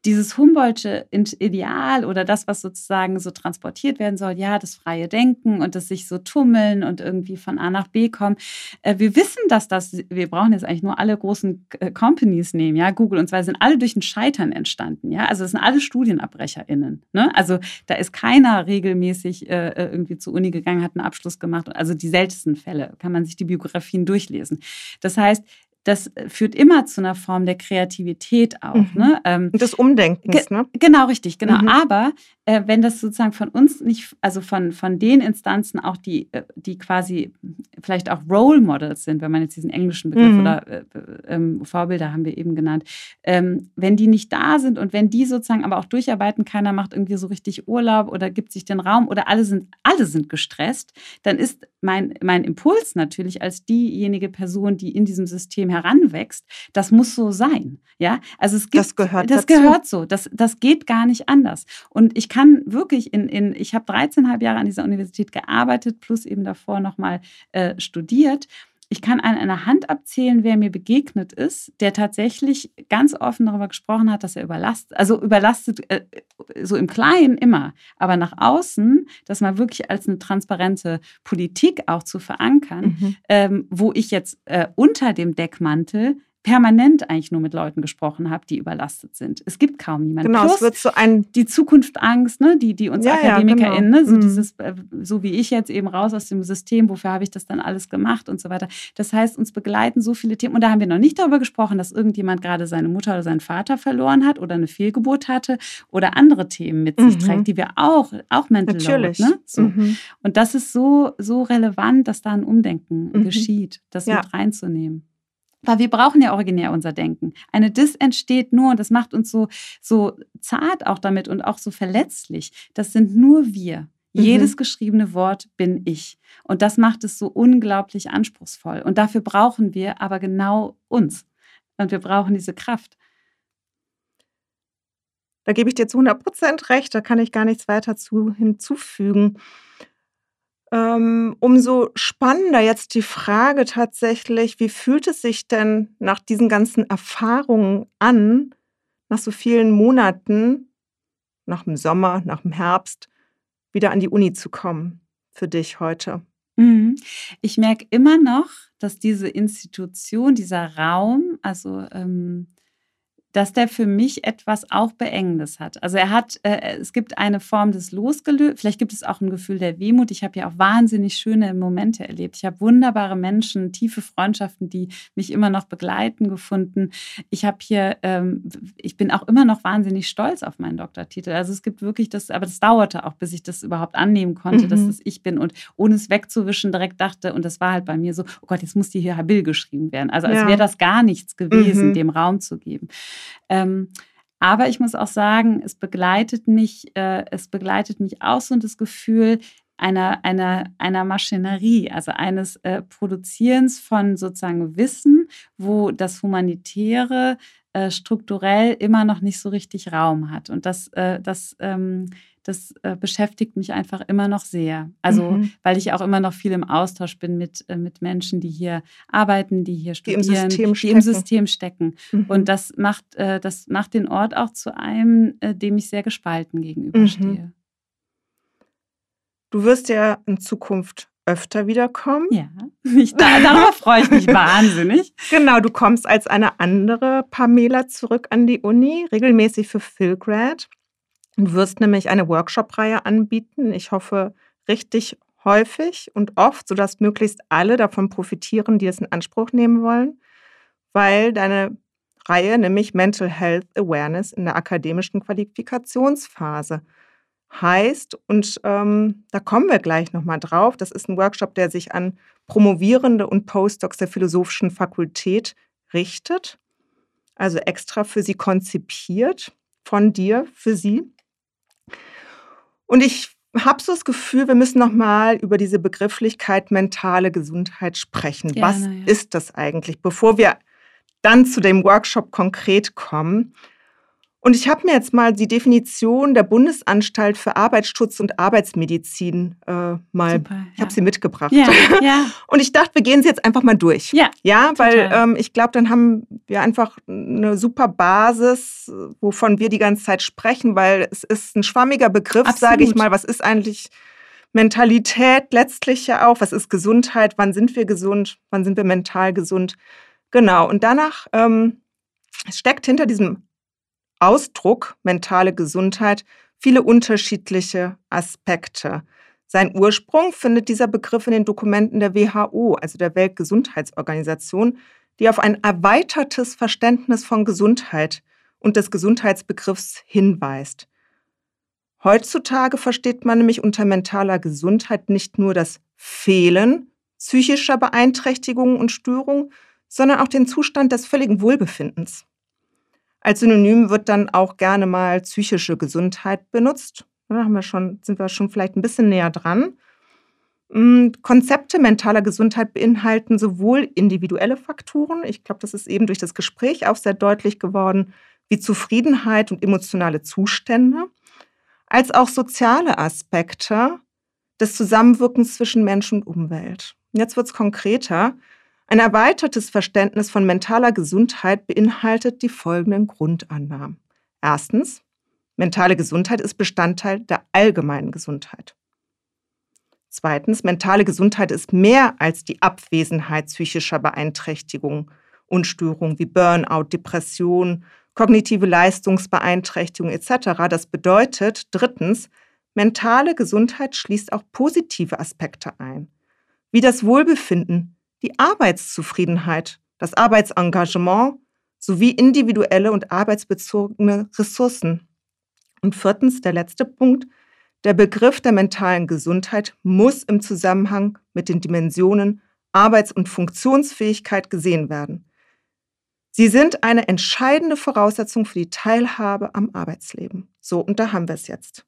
dieses Humboldtsche Ideal oder das, was sozusagen so transportiert werden soll, ja, das freie Denken und das sich so tummeln und irgendwie von A nach B kommen. Äh, wir wissen, dass das, wir brauchen jetzt eigentlich nur alle großen äh, Companies nehmen, ja, Google und zwar sind alle durch ein Scheitern entstanden, ja, also das sind alle StudienabbrecherInnen, ne? Also da ist keiner regelmäßig äh, äh, irgendwie zur Uni gegangen, hat einen Abschluss gemacht, also die seltensten Fälle, kann man sich die Biografien durchlesen. Das heißt, das führt immer zu einer Form der Kreativität auch. Mhm. Ne? Ähm, des Umdenkens, ne? Genau, richtig, genau. Mhm. Aber äh, wenn das sozusagen von uns nicht, also von, von den Instanzen auch, die, äh, die quasi vielleicht auch Role Models sind, wenn man jetzt diesen englischen Begriff mhm. oder äh, ähm, Vorbilder haben wir eben genannt, ähm, wenn die nicht da sind und wenn die sozusagen aber auch durcharbeiten, keiner macht irgendwie so richtig Urlaub oder gibt sich den Raum oder alle sind, alle sind gestresst, dann ist mein, mein Impuls natürlich als diejenige Person, die in diesem System heranwächst, das muss so sein. Ja, also es gibt, das gehört, das dazu. gehört so. Das, das geht gar nicht anders. Und ich kann wirklich in, in ich habe 13,5 Jahre an dieser Universität gearbeitet, plus eben davor nochmal äh, studiert ich kann an einer Hand abzählen, wer mir begegnet ist, der tatsächlich ganz offen darüber gesprochen hat, dass er überlastet, also überlastet, äh, so im Kleinen immer, aber nach außen, das mal wirklich als eine transparente Politik auch zu verankern, mhm. ähm, wo ich jetzt äh, unter dem Deckmantel permanent eigentlich nur mit Leuten gesprochen habe, die überlastet sind. Es gibt kaum jemanden. Genau, Plus es wird so ein die Zukunftsangst, ne, die, die uns ja, AkademikerInnen, ja, genau. ne, so mhm. dieses, äh, so wie ich jetzt eben raus aus dem System, wofür habe ich das dann alles gemacht und so weiter. Das heißt, uns begleiten so viele Themen und da haben wir noch nicht darüber gesprochen, dass irgendjemand gerade seine Mutter oder seinen Vater verloren hat oder eine Fehlgeburt hatte oder andere Themen mit sich mhm. trägt, die wir auch, auch mental Natürlich. Load, ne? so. Mhm. Und das ist so, so relevant, dass da ein Umdenken mhm. geschieht, das ja. mit reinzunehmen. Weil wir brauchen ja originär unser Denken. Eine Dis entsteht nur, und das macht uns so, so zart auch damit und auch so verletzlich. Das sind nur wir. Mhm. Jedes geschriebene Wort bin ich. Und das macht es so unglaublich anspruchsvoll. Und dafür brauchen wir aber genau uns. Und wir brauchen diese Kraft. Da gebe ich dir zu 100 Prozent recht. Da kann ich gar nichts weiter zu hinzufügen. Ähm, umso spannender jetzt die Frage tatsächlich, wie fühlt es sich denn nach diesen ganzen Erfahrungen an, nach so vielen Monaten, nach dem Sommer, nach dem Herbst, wieder an die Uni zu kommen für dich heute? Mhm. Ich merke immer noch, dass diese Institution, dieser Raum, also ähm, dass der für mich etwas auch Beengendes hat. Also er hat, äh, es gibt eine Form des Losgelöst, vielleicht gibt es auch ein Gefühl der Wehmut. Ich habe ja auch wahnsinnig schöne Momente erlebt. Ich habe wunderbare Menschen, tiefe Freundschaften, die mich immer noch begleiten, gefunden. Ich habe hier, ähm, ich bin auch immer noch wahnsinnig stolz auf meinen Doktortitel. Also es gibt wirklich das, aber das dauerte auch, bis ich das überhaupt annehmen konnte, mhm. dass das ich bin und ohne es wegzuwischen direkt dachte, und das war halt bei mir so, oh Gott, jetzt muss die hier Habil geschrieben werden. Also als ja. wäre das gar nichts gewesen, mhm. dem Raum zu geben. Ähm, aber ich muss auch sagen, es begleitet mich, äh, es begleitet mich auch so das Gefühl einer, einer, einer Maschinerie, also eines äh, Produzierens von sozusagen Wissen, wo das Humanitäre äh, strukturell immer noch nicht so richtig Raum hat. Und das, äh, das ähm, das äh, beschäftigt mich einfach immer noch sehr. Also, mhm. weil ich auch immer noch viel im Austausch bin mit, äh, mit Menschen, die hier arbeiten, die hier studieren, die im System stecken. Im System stecken. Mhm. Und das macht, äh, das macht den Ort auch zu einem, äh, dem ich sehr gespalten gegenüberstehe. Mhm. Du wirst ja in Zukunft öfter wiederkommen. Ja, ich, da, darauf freue ich mich wahnsinnig. Genau, du kommst als eine andere Pamela zurück an die Uni, regelmäßig für Philgrad. Du wirst nämlich eine Workshop-Reihe anbieten. Ich hoffe, richtig häufig und oft, sodass möglichst alle davon profitieren, die es in Anspruch nehmen wollen, weil deine Reihe nämlich Mental Health Awareness in der akademischen Qualifikationsphase heißt. Und ähm, da kommen wir gleich nochmal drauf. Das ist ein Workshop, der sich an Promovierende und Postdocs der Philosophischen Fakultät richtet. Also extra für sie konzipiert, von dir, für sie. Und ich habe so das Gefühl, wir müssen noch mal über diese Begrifflichkeit mentale Gesundheit sprechen. Gerne, Was ja. ist das eigentlich, bevor wir dann zu dem Workshop konkret kommen? Und ich habe mir jetzt mal die Definition der Bundesanstalt für Arbeitsschutz und Arbeitsmedizin äh, mal, Super, ich habe sie mitgebracht. Ja, ja. Und ich dachte, wir gehen sie jetzt einfach mal durch. Ja, ja weil ähm, ich glaube, dann haben wir einfach eine super Basis, wovon wir die ganze Zeit sprechen, weil es ist ein schwammiger Begriff, sage ich mal. Was ist eigentlich Mentalität letztlich ja auch? Was ist Gesundheit? Wann sind wir gesund? Wann sind wir mental gesund? Genau. Und danach ähm, steckt hinter diesem Ausdruck mentale Gesundheit viele unterschiedliche Aspekte. Sein Ursprung findet dieser Begriff in den Dokumenten der WHO, also der Weltgesundheitsorganisation, die auf ein erweitertes Verständnis von Gesundheit und des Gesundheitsbegriffs hinweist. Heutzutage versteht man nämlich unter mentaler Gesundheit nicht nur das Fehlen psychischer Beeinträchtigungen und Störungen, sondern auch den Zustand des völligen Wohlbefindens. Als Synonym wird dann auch gerne mal psychische Gesundheit benutzt. Da haben wir schon, sind wir schon vielleicht ein bisschen näher dran. Mm, Konzepte mentaler Gesundheit beinhalten sowohl individuelle Faktoren, ich glaube, das ist eben durch das Gespräch auch sehr deutlich geworden, wie Zufriedenheit und emotionale Zustände, als auch soziale Aspekte des Zusammenwirkens zwischen Mensch und Umwelt. Jetzt wird es konkreter. Ein erweitertes Verständnis von mentaler Gesundheit beinhaltet die folgenden Grundannahmen. Erstens, mentale Gesundheit ist Bestandteil der allgemeinen Gesundheit. Zweitens, mentale Gesundheit ist mehr als die Abwesenheit psychischer Beeinträchtigungen und Störungen wie Burnout, Depression, kognitive Leistungsbeeinträchtigung etc. Das bedeutet drittens, mentale Gesundheit schließt auch positive Aspekte ein, wie das Wohlbefinden, die Arbeitszufriedenheit, das Arbeitsengagement sowie individuelle und arbeitsbezogene Ressourcen. Und viertens, der letzte Punkt, der Begriff der mentalen Gesundheit muss im Zusammenhang mit den Dimensionen Arbeits- und Funktionsfähigkeit gesehen werden. Sie sind eine entscheidende Voraussetzung für die Teilhabe am Arbeitsleben. So, und da haben wir es jetzt.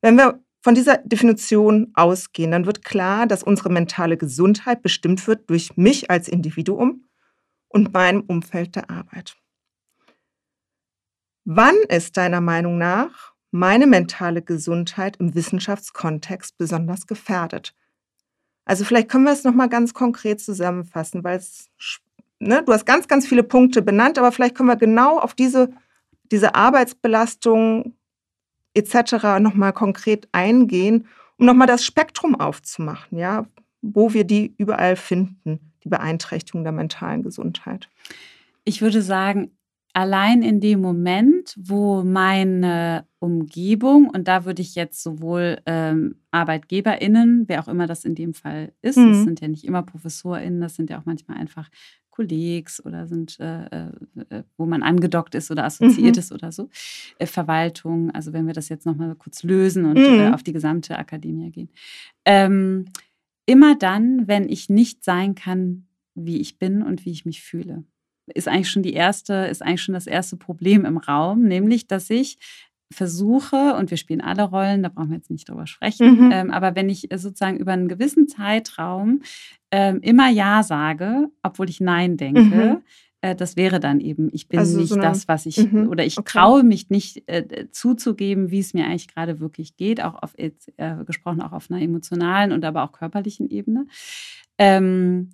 Wenn wir von dieser Definition ausgehen, dann wird klar, dass unsere mentale Gesundheit bestimmt wird durch mich als Individuum und meinem Umfeld der Arbeit. Wann ist deiner Meinung nach meine mentale Gesundheit im Wissenschaftskontext besonders gefährdet? Also vielleicht können wir es noch mal ganz konkret zusammenfassen, weil es ne, du hast ganz ganz viele Punkte benannt, aber vielleicht können wir genau auf diese diese Arbeitsbelastung etc. nochmal konkret eingehen, um nochmal das Spektrum aufzumachen, ja, wo wir die überall finden, die Beeinträchtigung der mentalen Gesundheit. Ich würde sagen, allein in dem Moment, wo meine Umgebung, und da würde ich jetzt sowohl ähm, ArbeitgeberInnen, wer auch immer das in dem Fall ist, mhm. das sind ja nicht immer ProfessorInnen, das sind ja auch manchmal einfach Kollegs oder sind, äh, äh, äh, wo man angedockt ist oder assoziiert mhm. ist oder so. Äh, Verwaltung, also wenn wir das jetzt nochmal kurz lösen und äh, mhm. auf die gesamte Akademie gehen. Ähm, immer dann, wenn ich nicht sein kann, wie ich bin und wie ich mich fühle ist eigentlich schon die erste, ist eigentlich schon das erste Problem im Raum, nämlich, dass ich versuche, und wir spielen alle Rollen, da brauchen wir jetzt nicht drüber sprechen, mhm. ähm, aber wenn ich sozusagen über einen gewissen Zeitraum ähm, immer Ja sage, obwohl ich Nein denke, mhm. äh, das wäre dann eben, ich bin also nicht so das, was ich, mhm. oder ich okay. traue mich nicht äh, zuzugeben, wie es mir eigentlich gerade wirklich geht, auch auf, äh, gesprochen auch auf einer emotionalen und aber auch körperlichen Ebene. Ähm,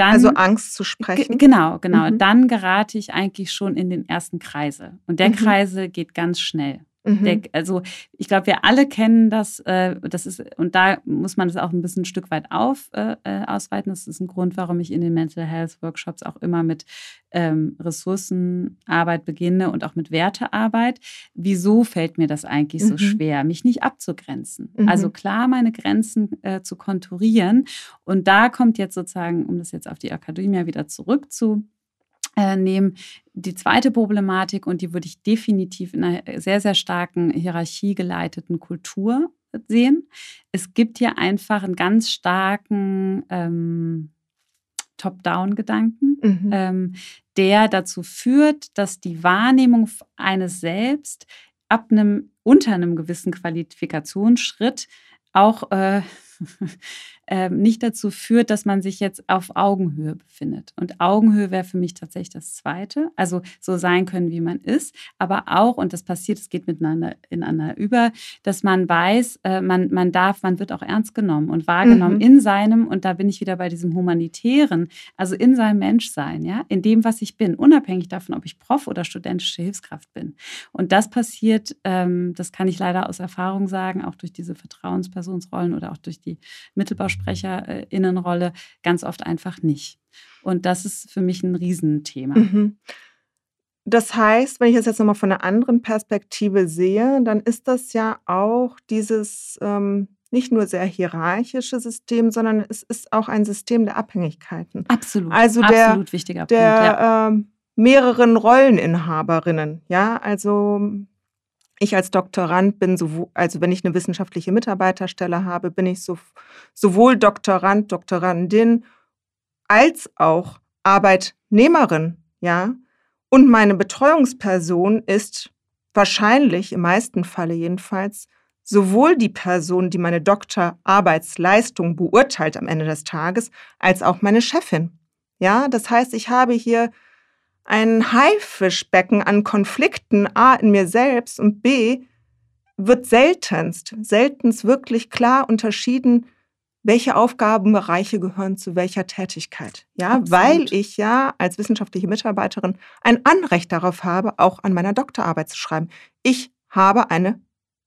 dann, also Angst zu sprechen. Genau, genau. Mhm. Dann gerate ich eigentlich schon in den ersten Kreisel. Und der mhm. Kreisel geht ganz schnell. Mhm. Der, also ich glaube, wir alle kennen das, äh, das ist, und da muss man das auch ein bisschen ein Stück weit auf, äh, äh, ausweiten. Das ist ein Grund, warum ich in den Mental Health Workshops auch immer mit ähm, Ressourcenarbeit beginne und auch mit Wertearbeit. Wieso fällt mir das eigentlich mhm. so schwer, mich nicht abzugrenzen? Mhm. Also klar, meine Grenzen äh, zu konturieren. Und da kommt jetzt sozusagen, um das jetzt auf die Akademie wieder zurückzu äh, nehmen. Die zweite Problematik, und die würde ich definitiv in einer sehr, sehr starken Hierarchie geleiteten Kultur sehen. Es gibt hier einfach einen ganz starken ähm, Top-Down-Gedanken, mhm. ähm, der dazu führt, dass die Wahrnehmung eines Selbst ab einem, unter einem gewissen Qualifikationsschritt auch äh, nicht dazu führt, dass man sich jetzt auf Augenhöhe befindet. Und Augenhöhe wäre für mich tatsächlich das Zweite. Also so sein können, wie man ist, aber auch, und das passiert, es geht miteinander ineinander über, dass man weiß, äh, man, man darf, man wird auch ernst genommen und wahrgenommen mhm. in seinem, und da bin ich wieder bei diesem Humanitären, also in seinem Menschsein, ja, in dem, was ich bin, unabhängig davon, ob ich Prof oder studentische Hilfskraft bin. Und das passiert, ähm, das kann ich leider aus Erfahrung sagen, auch durch diese Vertrauenspersonsrollen oder auch durch die Mittelbausprecherinnenrolle ganz oft einfach nicht. Und das ist für mich ein Riesenthema. Mhm. Das heißt, wenn ich es jetzt nochmal von einer anderen Perspektive sehe, dann ist das ja auch dieses ähm, nicht nur sehr hierarchische System, sondern es ist auch ein System der Abhängigkeiten. Absolut. Also der, Absolut wichtiger der, Punkt. Ja. Ähm, mehreren Rolleninhaberinnen. Ja, also ich als Doktorand bin, so, also wenn ich eine wissenschaftliche Mitarbeiterstelle habe, bin ich so, sowohl Doktorand, Doktorandin als auch Arbeitnehmerin, ja. Und meine Betreuungsperson ist wahrscheinlich, im meisten Falle jedenfalls, sowohl die Person, die meine Doktorarbeitsleistung beurteilt am Ende des Tages, als auch meine Chefin. Ja, das heißt, ich habe hier ein Haifischbecken an Konflikten, A, in mir selbst und B, wird seltenst, seltenst wirklich klar unterschieden, welche Aufgabenbereiche gehören zu welcher Tätigkeit. Ja, Absolut. weil ich ja als wissenschaftliche Mitarbeiterin ein Anrecht darauf habe, auch an meiner Doktorarbeit zu schreiben. Ich habe eine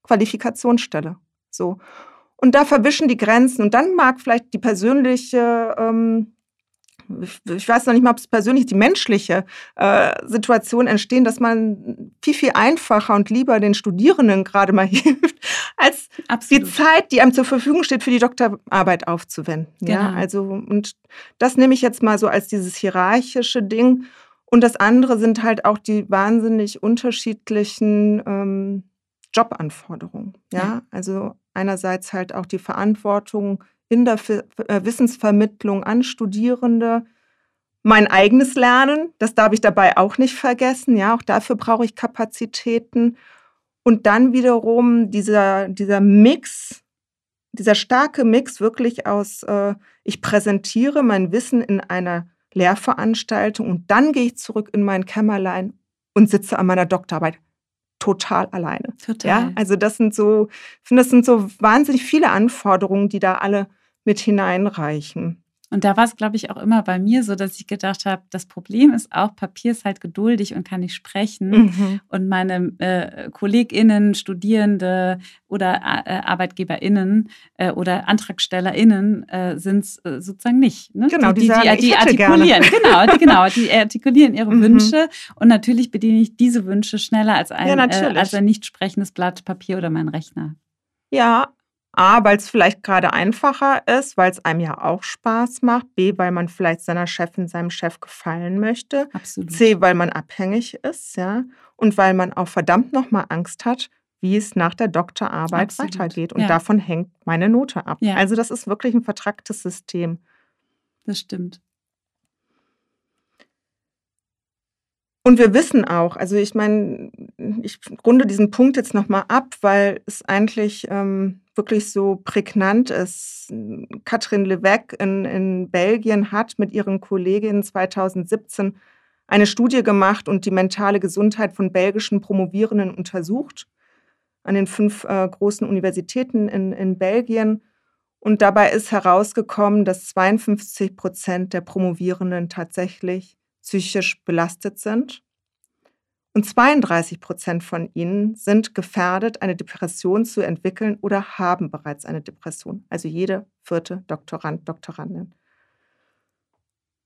Qualifikationsstelle. So. Und da verwischen die Grenzen. Und dann mag vielleicht die persönliche ähm, ich weiß noch nicht mal, ob es persönlich die menschliche äh, Situation entstehen, dass man viel, viel einfacher und lieber den Studierenden gerade mal hilft, als Absolut. die Zeit, die einem zur Verfügung steht, für die Doktorarbeit aufzuwenden. Genau. Ja, also, und das nehme ich jetzt mal so als dieses hierarchische Ding. Und das andere sind halt auch die wahnsinnig unterschiedlichen ähm, Jobanforderungen. Ja? ja, also einerseits halt auch die Verantwortung, in der äh, Wissensvermittlung an Studierende. Mein eigenes Lernen, das darf ich dabei auch nicht vergessen. Ja, auch dafür brauche ich Kapazitäten. Und dann wiederum dieser, dieser Mix, dieser starke Mix wirklich aus, äh, ich präsentiere mein Wissen in einer Lehrveranstaltung und dann gehe ich zurück in mein Kämmerlein und sitze an meiner Doktorarbeit total alleine. Total. Ja, also das sind so, ich finde, das sind so wahnsinnig viele Anforderungen, die da alle mit hineinreichen. Und da war es, glaube ich, auch immer bei mir so, dass ich gedacht habe, das Problem ist auch, Papier ist halt geduldig und kann nicht sprechen. Mhm. Und meine äh, KollegInnen, Studierende oder äh, ArbeitgeberInnen äh, oder AntragstellerInnen äh, sind es äh, sozusagen nicht. Ne? Genau, die, die, sagen, die, die artikulieren, genau, die, genau, die artikulieren ihre mhm. Wünsche. Und natürlich bediene ich diese Wünsche schneller als ein, ja, äh, als ein nicht sprechendes Blatt Papier oder mein Rechner. Ja, A, weil es vielleicht gerade einfacher ist, weil es einem ja auch Spaß macht. B, weil man vielleicht seiner Chefin, seinem Chef gefallen möchte. Absolut. C, weil man abhängig ist, ja. Und weil man auch verdammt nochmal Angst hat, wie es nach der Doktorarbeit Absolut. weitergeht. Und ja. davon hängt meine Note ab. Ja. Also das ist wirklich ein vertracktes System. Das stimmt. Und wir wissen auch, also ich meine, ich runde diesen Punkt jetzt nochmal ab, weil es eigentlich ähm, wirklich so prägnant ist. Katrin Levesque in, in Belgien hat mit ihren Kolleginnen 2017 eine Studie gemacht und die mentale Gesundheit von belgischen Promovierenden untersucht an den fünf äh, großen Universitäten in, in Belgien. Und dabei ist herausgekommen, dass 52 Prozent der Promovierenden tatsächlich psychisch belastet sind. Und 32 Prozent von ihnen sind gefährdet, eine Depression zu entwickeln oder haben bereits eine Depression. Also jede vierte Doktorand, Doktorandin.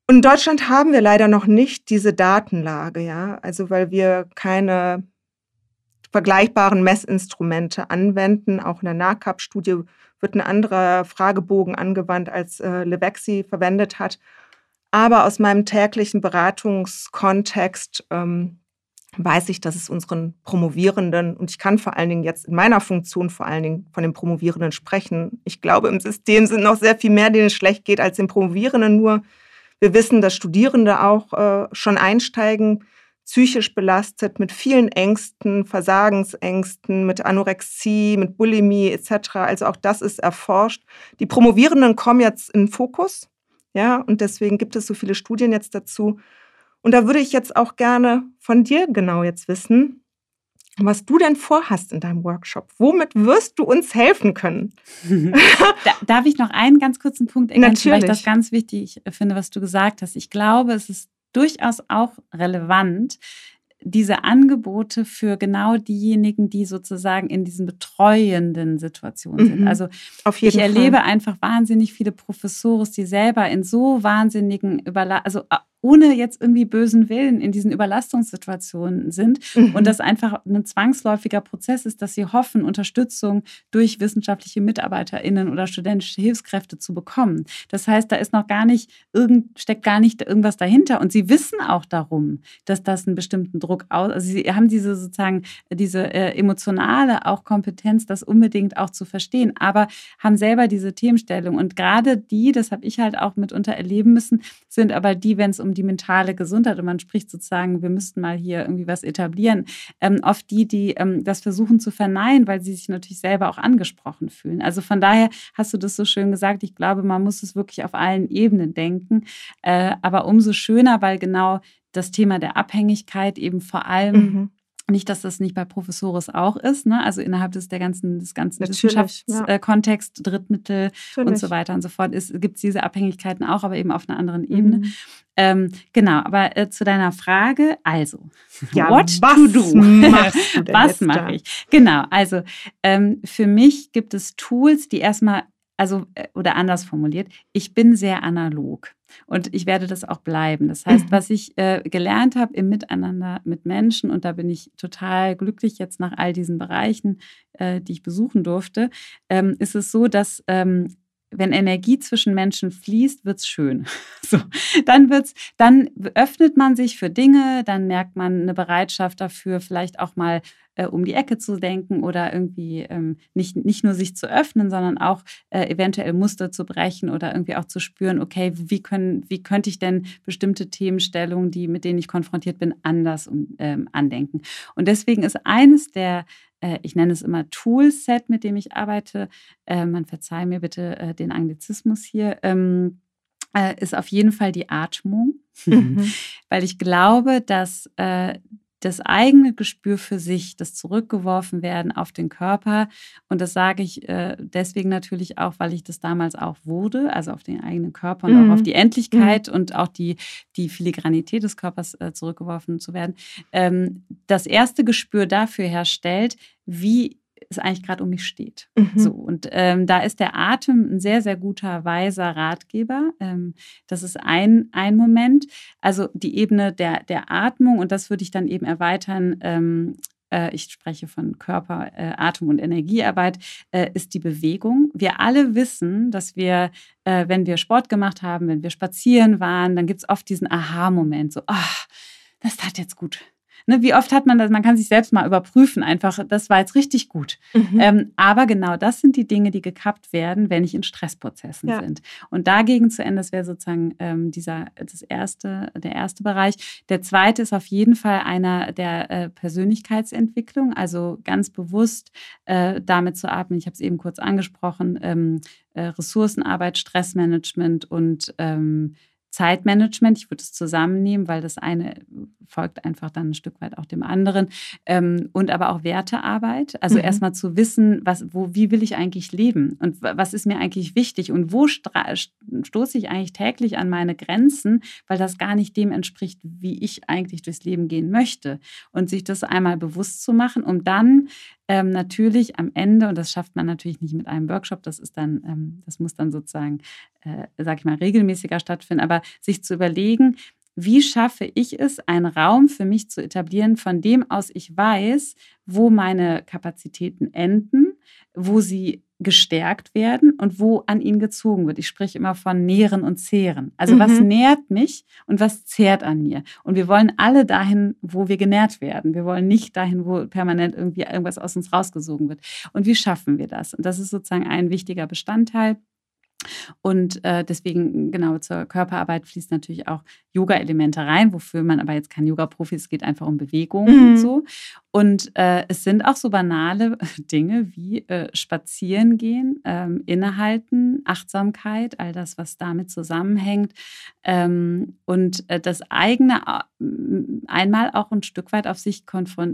Und in Deutschland haben wir leider noch nicht diese Datenlage, ja, also weil wir keine vergleichbaren Messinstrumente anwenden. Auch in der NACAP-Studie wird ein anderer Fragebogen angewandt, als äh, Levexi verwendet hat. Aber aus meinem täglichen Beratungskontext ähm, weiß ich, dass es unseren Promovierenden, und ich kann vor allen Dingen jetzt in meiner Funktion vor allen Dingen von den Promovierenden sprechen. Ich glaube, im System sind noch sehr viel mehr, denen es schlecht geht, als den Promovierenden. Nur wir wissen, dass Studierende auch äh, schon einsteigen. psychisch belastet mit vielen Ängsten, Versagensängsten, mit Anorexie, mit Bulimie etc. Also auch das ist erforscht. Die Promovierenden kommen jetzt in den Fokus, ja, und deswegen gibt es so viele Studien jetzt dazu. Und da würde ich jetzt auch gerne von dir genau jetzt wissen, was du denn vorhast in deinem Workshop. Womit wirst du uns helfen können? Darf ich noch einen ganz kurzen Punkt ergänzen, weil ich das ganz wichtig finde, was du gesagt hast. Ich glaube, es ist durchaus auch relevant, diese Angebote für genau diejenigen, die sozusagen in diesen betreuenden Situationen sind. Mhm. Also ich Fall. erlebe einfach wahnsinnig viele Professoren, die selber in so wahnsinnigen Überla also ohne jetzt irgendwie bösen Willen in diesen Überlastungssituationen sind mhm. und das einfach ein zwangsläufiger Prozess ist, dass sie hoffen, Unterstützung durch wissenschaftliche MitarbeiterInnen oder studentische Hilfskräfte zu bekommen. Das heißt, da ist noch gar nicht, irgend, steckt gar nicht irgendwas dahinter und sie wissen auch darum, dass das einen bestimmten Druck aus, also sie haben diese sozusagen, diese äh, emotionale auch Kompetenz, das unbedingt auch zu verstehen, aber haben selber diese Themenstellung und gerade die, das habe ich halt auch mitunter erleben müssen, sind aber die, wenn es um die mentale Gesundheit und man spricht sozusagen, wir müssten mal hier irgendwie was etablieren, ähm, oft die, die ähm, das versuchen zu verneinen, weil sie sich natürlich selber auch angesprochen fühlen. Also von daher hast du das so schön gesagt. Ich glaube, man muss es wirklich auf allen Ebenen denken, äh, aber umso schöner, weil genau das Thema der Abhängigkeit eben vor allem mhm nicht, dass das nicht bei Professores auch ist, ne? also innerhalb des, der ganzen, des ganzen Wissenschaftskontexts, ja. Drittmittel Natürlich. und so weiter und so fort, gibt es diese Abhängigkeiten auch, aber eben auf einer anderen Ebene. Mhm. Ähm, genau, aber äh, zu deiner Frage, also, ja, what was to do? was mache ich? Genau, also ähm, für mich gibt es Tools, die erstmal also äh, oder anders formuliert, ich bin sehr analog und ich werde das auch bleiben. Das heißt, mhm. was ich äh, gelernt habe im Miteinander mit Menschen und da bin ich total glücklich jetzt nach all diesen Bereichen, äh, die ich besuchen durfte, ähm, ist es so, dass ähm, wenn Energie zwischen Menschen fließt, wird es schön. So, dann wird's, dann öffnet man sich für Dinge, dann merkt man eine Bereitschaft dafür, vielleicht auch mal äh, um die Ecke zu denken oder irgendwie ähm, nicht, nicht nur sich zu öffnen, sondern auch äh, eventuell Muster zu brechen oder irgendwie auch zu spüren, okay, wie, können, wie könnte ich denn bestimmte Themenstellungen, die, mit denen ich konfrontiert bin, anders um, ähm, andenken. Und deswegen ist eines der äh, ich nenne es immer Toolset, mit dem ich arbeite. Äh, man verzeihe mir bitte äh, den Anglizismus hier. Ähm, ist auf jeden Fall die Atmung, mhm. weil ich glaube, dass das eigene Gespür für sich, das zurückgeworfen werden auf den Körper. Und das sage ich äh, deswegen natürlich auch, weil ich das damals auch wurde, also auf den eigenen Körper und mhm. auch auf die Endlichkeit mhm. und auch die, die Filigranität des Körpers äh, zurückgeworfen zu werden. Ähm, das erste Gespür dafür herstellt, wie es eigentlich gerade um mich steht. Mhm. So, und ähm, da ist der Atem ein sehr, sehr guter, weiser Ratgeber. Ähm, das ist ein, ein Moment. Also die Ebene der, der Atmung, und das würde ich dann eben erweitern. Ähm, äh, ich spreche von Körper, äh, Atem und Energiearbeit, äh, ist die Bewegung. Wir alle wissen, dass wir, äh, wenn wir Sport gemacht haben, wenn wir spazieren waren, dann gibt es oft diesen Aha-Moment, so, ach, das tat jetzt gut Ne, wie oft hat man das? Man kann sich selbst mal überprüfen, einfach, das war jetzt richtig gut. Mhm. Ähm, aber genau das sind die Dinge, die gekappt werden, wenn ich in Stressprozessen ja. sind. Und dagegen zu Ende, das wäre sozusagen ähm, dieser, das erste, der erste Bereich. Der zweite ist auf jeden Fall einer der äh, Persönlichkeitsentwicklung, also ganz bewusst äh, damit zu atmen. Ich habe es eben kurz angesprochen. Ähm, äh, Ressourcenarbeit, Stressmanagement und ähm, Zeitmanagement. Ich würde es zusammennehmen, weil das eine folgt einfach dann ein Stück weit auch dem anderen. Ähm, und aber auch Wertearbeit. Also mhm. erstmal zu wissen, was, wo, wie will ich eigentlich leben und was ist mir eigentlich wichtig und wo stoße ich eigentlich täglich an meine Grenzen, weil das gar nicht dem entspricht, wie ich eigentlich durchs Leben gehen möchte. Und sich das einmal bewusst zu machen, um dann ähm, natürlich am Ende, und das schafft man natürlich nicht mit einem Workshop, das ist dann, ähm, das muss dann sozusagen, äh, sag ich mal, regelmäßiger stattfinden, aber sich zu überlegen, wie schaffe ich es, einen Raum für mich zu etablieren, von dem aus ich weiß, wo meine Kapazitäten enden, wo sie gestärkt werden und wo an ihn gezogen wird. Ich spreche immer von Nähren und Zehren. Also mhm. was nährt mich und was zehrt an mir. Und wir wollen alle dahin, wo wir genährt werden. Wir wollen nicht dahin, wo permanent irgendwie irgendwas aus uns rausgesogen wird. Und wie schaffen wir das? Und das ist sozusagen ein wichtiger Bestandteil Und äh, deswegen, genau, zur Körperarbeit fließt natürlich auch Yoga-Elemente rein, wofür man aber jetzt kein Yoga-Profi ist, es geht einfach um Bewegung mhm. und so. Und äh, es sind auch so banale Dinge wie äh, Spazieren gehen, ähm, innehalten, Achtsamkeit, all das, was damit zusammenhängt. Ähm, und äh, das eigene äh, einmal auch ein Stück weit auf sich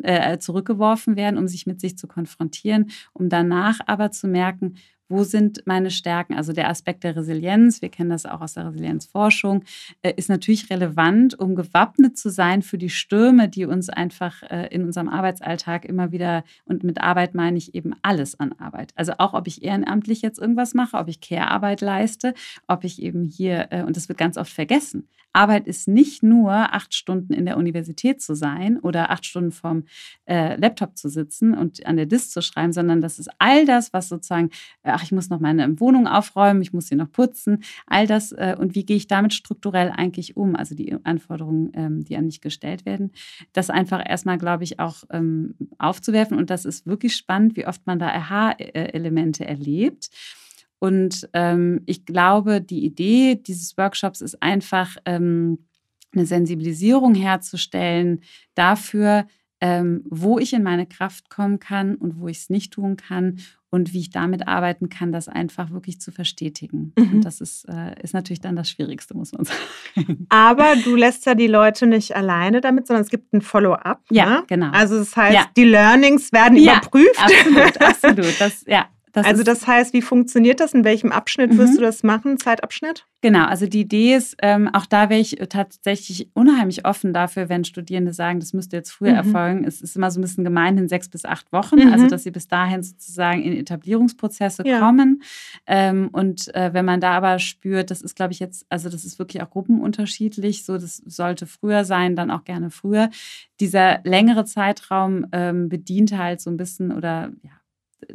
äh, zurückgeworfen werden, um sich mit sich zu konfrontieren, um danach aber zu merken, wo sind meine Stärken? Also der Aspekt der Resilienz, wir kennen das auch aus der Resilienzforschung, äh, ist natürlich relevant, um gewappnet zu sein für die Stürme, die uns einfach äh, in unserem Arbeitsalltag immer wieder, und mit Arbeit meine ich eben alles an Arbeit. Also auch, ob ich ehrenamtlich jetzt irgendwas mache, ob ich Care-Arbeit leiste, ob ich eben hier, äh, und das wird ganz oft vergessen, Arbeit ist nicht nur acht Stunden in der Universität zu sein oder acht Stunden vorm Laptop zu sitzen und an der Disk zu schreiben, sondern das ist all das, was sozusagen ach, ich muss noch meine Wohnung aufräumen, ich muss sie noch putzen, all das. Äh, und wie gehe ich damit strukturell eigentlich um? Also die Anforderungen, ähm, die an mich gestellt werden. Das einfach erstmal, glaube ich, auch ähm, aufzuwerfen. Und das ist wirklich spannend, wie oft man da Aha-Elemente erlebt. Und ähm, ich glaube, die Idee dieses Workshops ist einfach, eine Sensibilisierung herzustellen dafür, wo ich in meine Kraft kommen kann und wo ich es nicht tun kann und wie ich damit arbeiten kann, das einfach wirklich zu verstetigen. Mhm. Und das ist, äh, ist natürlich dann das Schwierigste, muss man sagen. Aber du lässt ja die Leute nicht alleine damit, sondern es gibt ein Follow-up. Ja, ne? genau. Also das heißt, ja. die Learnings werden ja, überprüft. Absolut, absolut. Das, ja, das also das heißt, wie funktioniert das? In welchem Abschnitt wirst mhm. du das machen? Zeitabschnitt? Genau, also die Idee ist, ähm, auch da wäre ich tatsächlich unheimlich offen dafür, wenn Studierende sagen, das müsste jetzt früher mhm. erfolgen. Es ist immer so ein bisschen gemein in sechs bis acht Wochen, mhm. also dass sie bis dahin sozusagen in Etablierungsprozesse ja. kommen. Ähm, und äh, wenn man da aber spürt, das ist, glaube ich, jetzt, also das ist wirklich auch gruppenunterschiedlich, so das sollte früher sein, dann auch gerne früher. Dieser längere Zeitraum ähm, bedient halt so ein bisschen oder ja,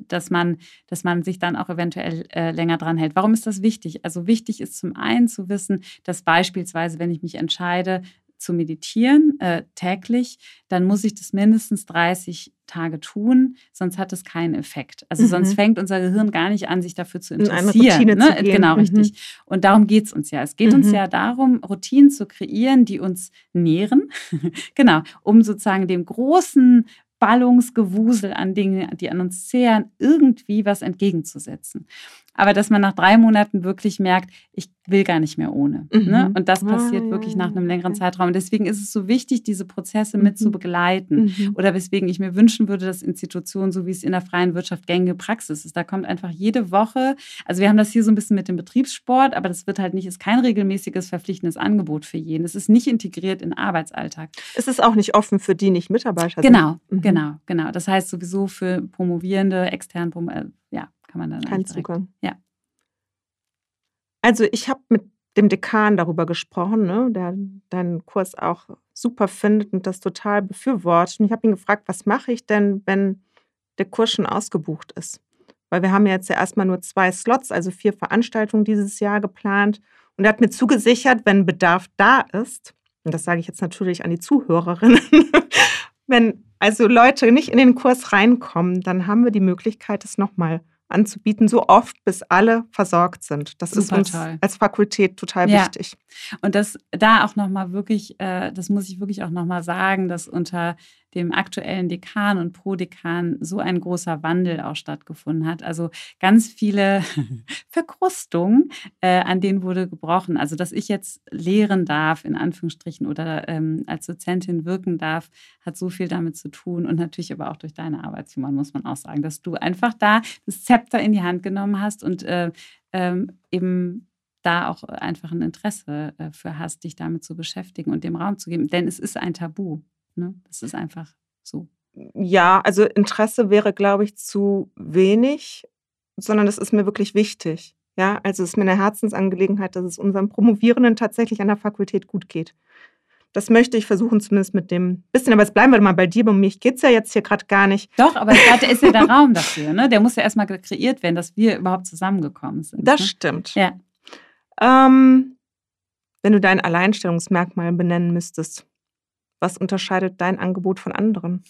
dass man, dass man sich dann auch eventuell äh, länger dran hält. Warum ist das wichtig? Also wichtig ist zum einen zu wissen, dass beispielsweise, wenn ich mich entscheide, zu meditieren äh, täglich, dann muss ich das mindestens 30 Tage tun, sonst hat es keinen Effekt. Also mhm. sonst fängt unser Gehirn gar nicht an, sich dafür zu interessieren. In eine ne? zu. Genau, mhm. richtig. Und darum geht es uns ja. Es geht mhm. uns ja darum, Routinen zu kreieren, die uns nähren. genau, um sozusagen dem großen Ballungsgewusel an Dingen, die an uns zehren, irgendwie was entgegenzusetzen aber dass man nach drei Monaten wirklich merkt, ich will gar nicht mehr ohne. Mhm. Ne? Und das passiert ah, wirklich nach einem längeren Zeitraum. Und deswegen ist es so wichtig, diese Prozesse mhm. mit zu begleiten. Mhm. Oder weswegen ich mir wünschen würde, dass Institutionen, so wie es in der freien Wirtschaft gängige Praxis ist, da kommt einfach jede Woche, also wir haben das hier so ein bisschen mit dem Betriebssport, aber das wird halt nicht, ist kein regelmäßiges verpflichtendes Angebot für jeden. Es ist nicht integriert in den Arbeitsalltag. Es ist auch nicht offen für die nicht Mitarbeiter Genau, mhm. genau, genau. Das heißt sowieso für Promovierende, extern, äh, ja, kann man dann Kein Zugang. Ja. Also ich habe mit dem Dekan darüber gesprochen, ne, der deinen Kurs auch super findet und das total befürwortet. Und ich habe ihn gefragt, was mache ich denn, wenn der Kurs schon ausgebucht ist? Weil wir haben jetzt ja erstmal nur zwei Slots, also vier Veranstaltungen dieses Jahr geplant. Und er hat mir zugesichert, wenn Bedarf da ist, und das sage ich jetzt natürlich an die Zuhörerinnen, wenn also Leute nicht in den Kurs reinkommen, dann haben wir die Möglichkeit, es nochmal anzubieten, so oft, bis alle versorgt sind. Das Super ist uns toll. als Fakultät total ja. wichtig. Und das da auch nochmal wirklich, äh, das muss ich wirklich auch nochmal sagen, dass unter dem aktuellen Dekan und Prodekan so ein großer Wandel auch stattgefunden hat. Also ganz viele Verkrustungen, äh, an denen wurde gebrochen. Also dass ich jetzt lehren darf, in Anführungsstrichen, oder ähm, als Dozentin wirken darf, hat so viel damit zu tun und natürlich aber auch durch deine Arbeit, muss man auch sagen, dass du einfach da das Zepter in die Hand genommen hast und äh, ähm, eben da auch einfach ein Interesse äh, für hast, dich damit zu beschäftigen und dem Raum zu geben. Denn es ist ein Tabu. Ne? Das ist einfach so. Ja, also Interesse wäre, glaube ich, zu wenig, sondern das ist mir wirklich wichtig. Ja, also es ist mir eine Herzensangelegenheit, dass es unseren Promovierenden tatsächlich an der Fakultät gut geht. Das möchte ich versuchen, zumindest mit dem bisschen. Aber jetzt bleiben wir mal bei dir. Bei mir geht es ja jetzt hier gerade gar nicht. Doch, aber da ist ja der Raum dafür. Ne? Der muss ja erstmal kreiert werden, dass wir überhaupt zusammengekommen sind. Das ne? stimmt. Ja. Ähm, wenn du dein Alleinstellungsmerkmal benennen müsstest, Was unterscheidet dein Angebot von anderen?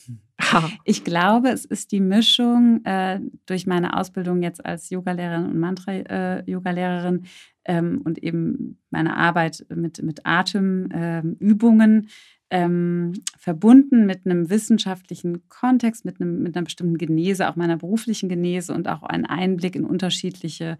Ich glaube, es ist die Mischung äh, durch meine Ausbildung jetzt als Yogalehrerin und Mantra-Yogalehrerin äh, ähm, und eben meine Arbeit mit, mit Atemübungen ähm, verbunden mit einem wissenschaftlichen Kontext, mit, einem, mit einer bestimmten Genese, auch meiner beruflichen Genese und auch ein Einblick in unterschiedliche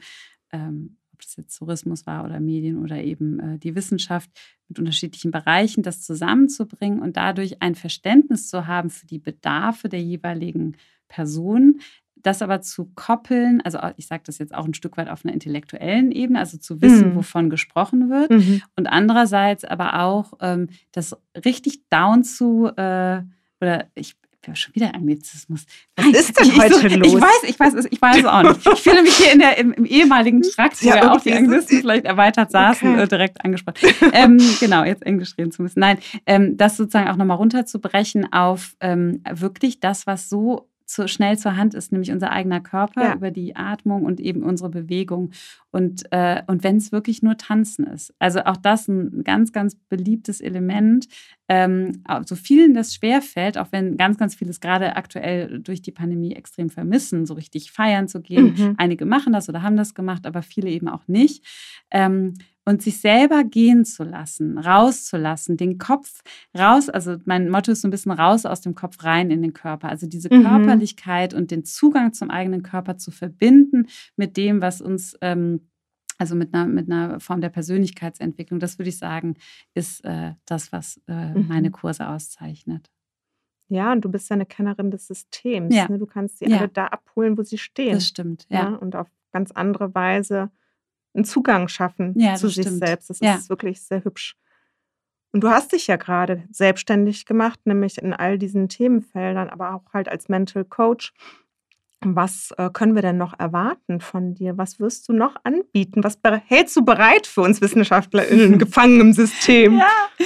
ähm, ob das jetzt Tourismus war oder Medien oder eben äh, die Wissenschaft mit unterschiedlichen Bereichen, das zusammenzubringen und dadurch ein Verständnis zu haben für die Bedarfe der jeweiligen Person, das aber zu koppeln, also ich sage das jetzt auch ein Stück weit auf einer intellektuellen Ebene, also zu wissen, mhm. wovon gesprochen wird mhm. und andererseits aber auch ähm, das richtig down zu, äh, oder ich ja, schon wieder Anglizismus. Was Nein, ist denn heute so, los? Ich weiß, ich weiß, ich weiß es auch nicht. Ich fühle mich hier in der, im, im ehemaligen Trakt, wo ja, auch die Anglisten vielleicht erweitert saßen, okay. äh, direkt angesprochen. ähm, genau, jetzt Englisch reden zu müssen. Nein, ähm, das sozusagen auch nochmal runterzubrechen auf ähm, wirklich das, was so zu, schnell zur Hand ist, nämlich unser eigener Körper ja. über die Atmung und eben unsere Bewegung. Und, äh, und wenn es wirklich nur Tanzen ist. Also auch das ein ganz, ganz beliebtes Element. Ähm, so vielen das schwerfällt, auch wenn ganz, ganz vieles gerade aktuell durch die Pandemie extrem vermissen, so richtig feiern zu gehen. Mhm. Einige machen das oder haben das gemacht, aber viele eben auch nicht. Ähm, und sich selber gehen zu lassen, rauszulassen, den Kopf raus, also mein Motto ist so ein bisschen raus aus dem Kopf rein in den Körper, also diese mhm. Körperlichkeit und den Zugang zum eigenen Körper zu verbinden mit dem, was uns ähm, also mit einer, mit einer Form der Persönlichkeitsentwicklung, das würde ich sagen, ist äh, das, was äh, mhm. meine Kurse auszeichnet. Ja, und du bist ja eine Kennerin des Systems. Ja. Ne? Du kannst sie ja. alle da abholen, wo sie stehen. Das stimmt, ja. ja. Und auf ganz andere Weise einen Zugang schaffen ja, zu sich stimmt. selbst. Das ja. ist wirklich sehr hübsch. Und du hast dich ja gerade selbstständig gemacht, nämlich in all diesen Themenfeldern, aber auch halt als Mental Coach. Was äh, können wir denn noch erwarten von dir? Was wirst du noch anbieten? Was hältst du bereit für uns WissenschaftlerInnen gefangen im System? Ja.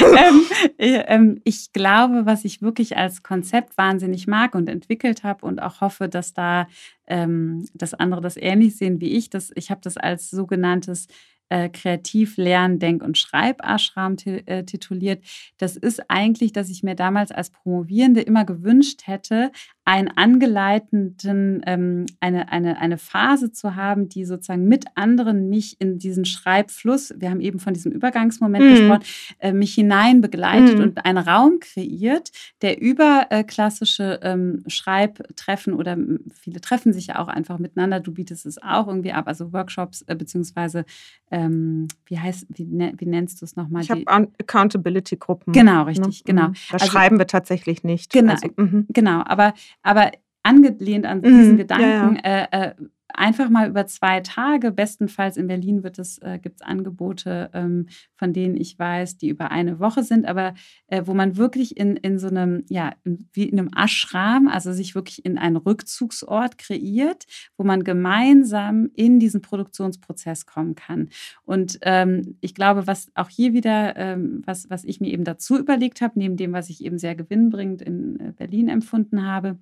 ähm, äh, ähm, ich glaube, was ich wirklich als Konzept wahnsinnig mag und entwickelt habe und auch hoffe, dass da ähm, dass andere das ähnlich sehen wie ich. Das, ich habe das als sogenanntes äh, Kreativ Lern, Denk- und Schreibashram äh, tituliert. Das ist eigentlich, dass ich mir damals als Promovierende immer gewünscht hätte, einen angeleiteten, ähm, eine, eine, eine Phase zu haben, die sozusagen mit anderen mich in diesen Schreibfluss, wir haben eben von diesem Übergangsmoment mhm. gesprochen, äh, mich hinein begleitet mhm. und einen Raum kreiert, der über äh, klassische ähm, Schreibtreffen oder viele treffen sich ja auch einfach miteinander, du bietest es auch irgendwie ab, also Workshops äh, beziehungsweise ähm, wie heißt, wie, ne, wie nennst du es nochmal? Ich habe Accountability-Gruppen. Genau, ne? richtig, genau. Mhm. Da also, schreiben wir tatsächlich nicht. Genau, also, mhm. genau aber, aber angelehnt an diesen mhm, Gedanken, ja, ja. Äh, äh, einfach mal über zwei Tage, bestenfalls in Berlin wird es, äh, gibt es Angebote, ähm, von denen ich weiß, die über eine Woche sind, aber äh, wo man wirklich in, in so einem, ja, wie in einem Ashram, also sich wirklich in einen Rückzugsort kreiert, wo man gemeinsam in diesen Produktionsprozess kommen kann. Und ähm, ich glaube, was auch hier wieder, ähm, was, was ich mir eben dazu überlegt habe, neben dem, was ich eben sehr gewinnbringend in äh, Berlin empfunden habe,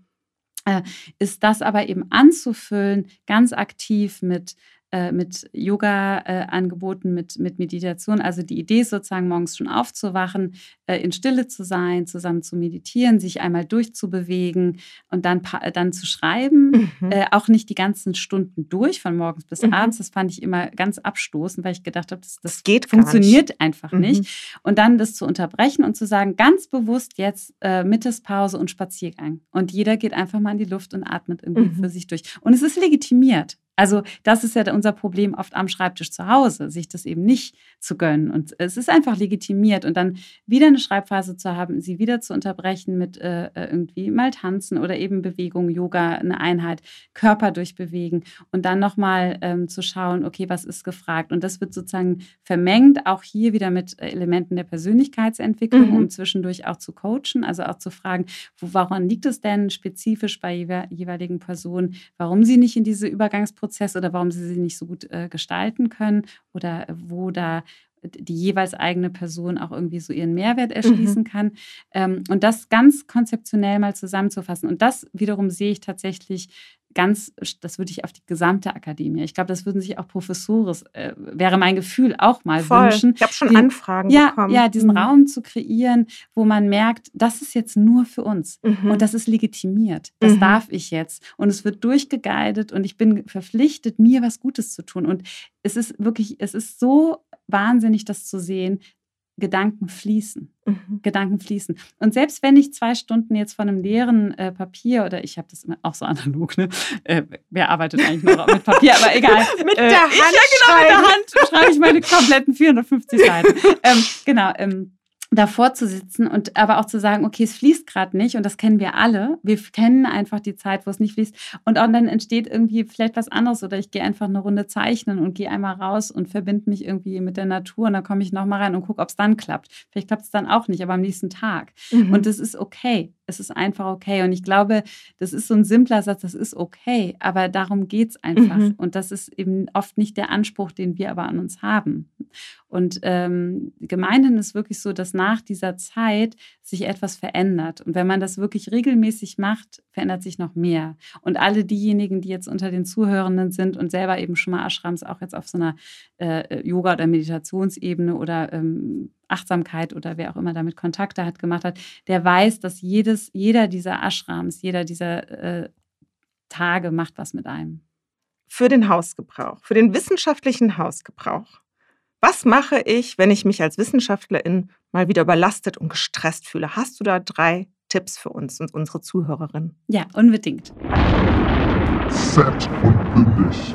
ist das aber eben anzufüllen, ganz aktiv mit äh, mit Yoga-Angeboten, äh, mit, mit Meditation. Also die Idee ist sozusagen, morgens schon aufzuwachen, äh, in Stille zu sein, zusammen zu meditieren, sich einmal durchzubewegen und dann, dann zu schreiben. Mhm. Äh, auch nicht die ganzen Stunden durch, von morgens bis mhm. abends. Das fand ich immer ganz abstoßend, weil ich gedacht habe, das, das geht funktioniert nicht. einfach mhm. nicht. Und dann das zu unterbrechen und zu sagen, ganz bewusst jetzt äh, Mittagspause und Spaziergang. Und jeder geht einfach mal in die Luft und atmet irgendwie mhm. für sich durch. Und es ist legitimiert. Also das ist ja unser Problem oft am Schreibtisch zu Hause, sich das eben nicht zu gönnen. Und es ist einfach legitimiert. Und dann wieder eine Schreibphase zu haben, sie wieder zu unterbrechen mit äh, äh, irgendwie mal tanzen oder eben Bewegung, Yoga, eine Einheit, Körper durchbewegen und dann nochmal ähm, zu schauen, okay, was ist gefragt? Und das wird sozusagen vermengt, auch hier wieder mit Elementen der Persönlichkeitsentwicklung, mhm. um zwischendurch auch zu coachen, also auch zu fragen, wo, woran liegt es denn spezifisch bei jeweiligen Personen, warum sie nicht in diese Übergangsprozesse Prozess oder warum sie sie nicht so gut äh, gestalten können oder wo da die jeweils eigene Person auch irgendwie so ihren Mehrwert erschließen mhm. kann. Ähm, und das ganz konzeptionell mal zusammenzufassen. Und das wiederum sehe ich tatsächlich ganz, das würde ich auf die gesamte Akademie. Ich glaube, das würden sich auch Professoren, äh, wäre mein Gefühl, auch mal Voll. wünschen. Ich habe schon den, Anfragen ja, bekommen. Ja, diesen mhm. Raum zu kreieren, wo man merkt, das ist jetzt nur für uns mhm. und das ist legitimiert. Das mhm. darf ich jetzt. Und es wird durchgeguidet und ich bin verpflichtet, mir was Gutes zu tun. Und es ist wirklich, es ist so wahnsinnig, das zu sehen, Gedanken fließen. Mhm. Gedanken fließen. Und selbst wenn ich zwei Stunden jetzt von einem leeren äh, Papier oder ich habe das immer auch so analog, ne? Äh, wer arbeitet eigentlich noch mit Papier? Aber egal. mit äh, der Hand. Ich, ja, genau, mit der Hand schreibe ich meine kompletten 450 Seiten. ähm, genau. Ähm, davor zu sitzen und aber auch zu sagen, okay, es fließt gerade nicht und das kennen wir alle. Wir kennen einfach die Zeit, wo es nicht fließt und auch dann entsteht irgendwie vielleicht was anderes oder ich gehe einfach eine Runde zeichnen und gehe einmal raus und verbinde mich irgendwie mit der Natur und dann komme ich nochmal rein und gucke, ob es dann klappt. Vielleicht klappt es dann auch nicht, aber am nächsten Tag. Mhm. Und das ist okay. Es ist einfach okay. Und ich glaube, das ist so ein simpler Satz, das ist okay, aber darum geht es einfach. Mhm. Und das ist eben oft nicht der Anspruch, den wir aber an uns haben. Und ähm, gemeinhin ist wirklich so, dass nach dieser Zeit sich etwas verändert. Und wenn man das wirklich regelmäßig macht, verändert sich noch mehr. Und alle diejenigen, die jetzt unter den Zuhörenden sind und selber eben schon mal Ashrams auch jetzt auf so einer äh, Yoga- oder Meditationsebene oder ähm, Achtsamkeit oder wer auch immer damit Kontakte hat, gemacht hat, der weiß, dass jedes, jeder dieser Ashrams, jeder dieser äh, Tage macht was mit einem. Für den Hausgebrauch, für den wissenschaftlichen Hausgebrauch. Was mache ich, wenn ich mich als Wissenschaftlerin mal wieder überlastet und gestresst fühle? Hast du da drei Tipps für uns und unsere Zuhörerinnen? Ja, unbedingt. Fett und bündig.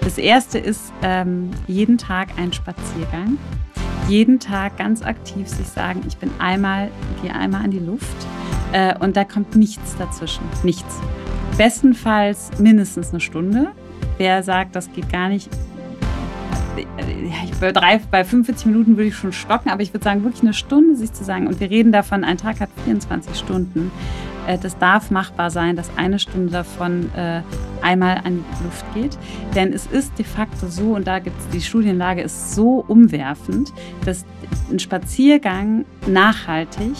Das erste ist ähm, jeden Tag ein Spaziergang. Jeden Tag ganz aktiv sich sagen, ich bin einmal, gehe einmal an die Luft äh, und da kommt nichts dazwischen. Nichts. Bestenfalls mindestens eine Stunde. Wer sagt, das geht gar nicht, ich bei, bei 45 Minuten würde ich schon stocken, aber ich würde sagen, wirklich eine Stunde sich zu sagen, und wir reden davon, ein Tag hat 24 Stunden. Äh, das darf machbar sein, dass eine Stunde davon äh, einmal an die Luft geht. Denn es ist de facto so, und da gibt die Studienlage ist so umwerfend, dass ein Spaziergang nachhaltig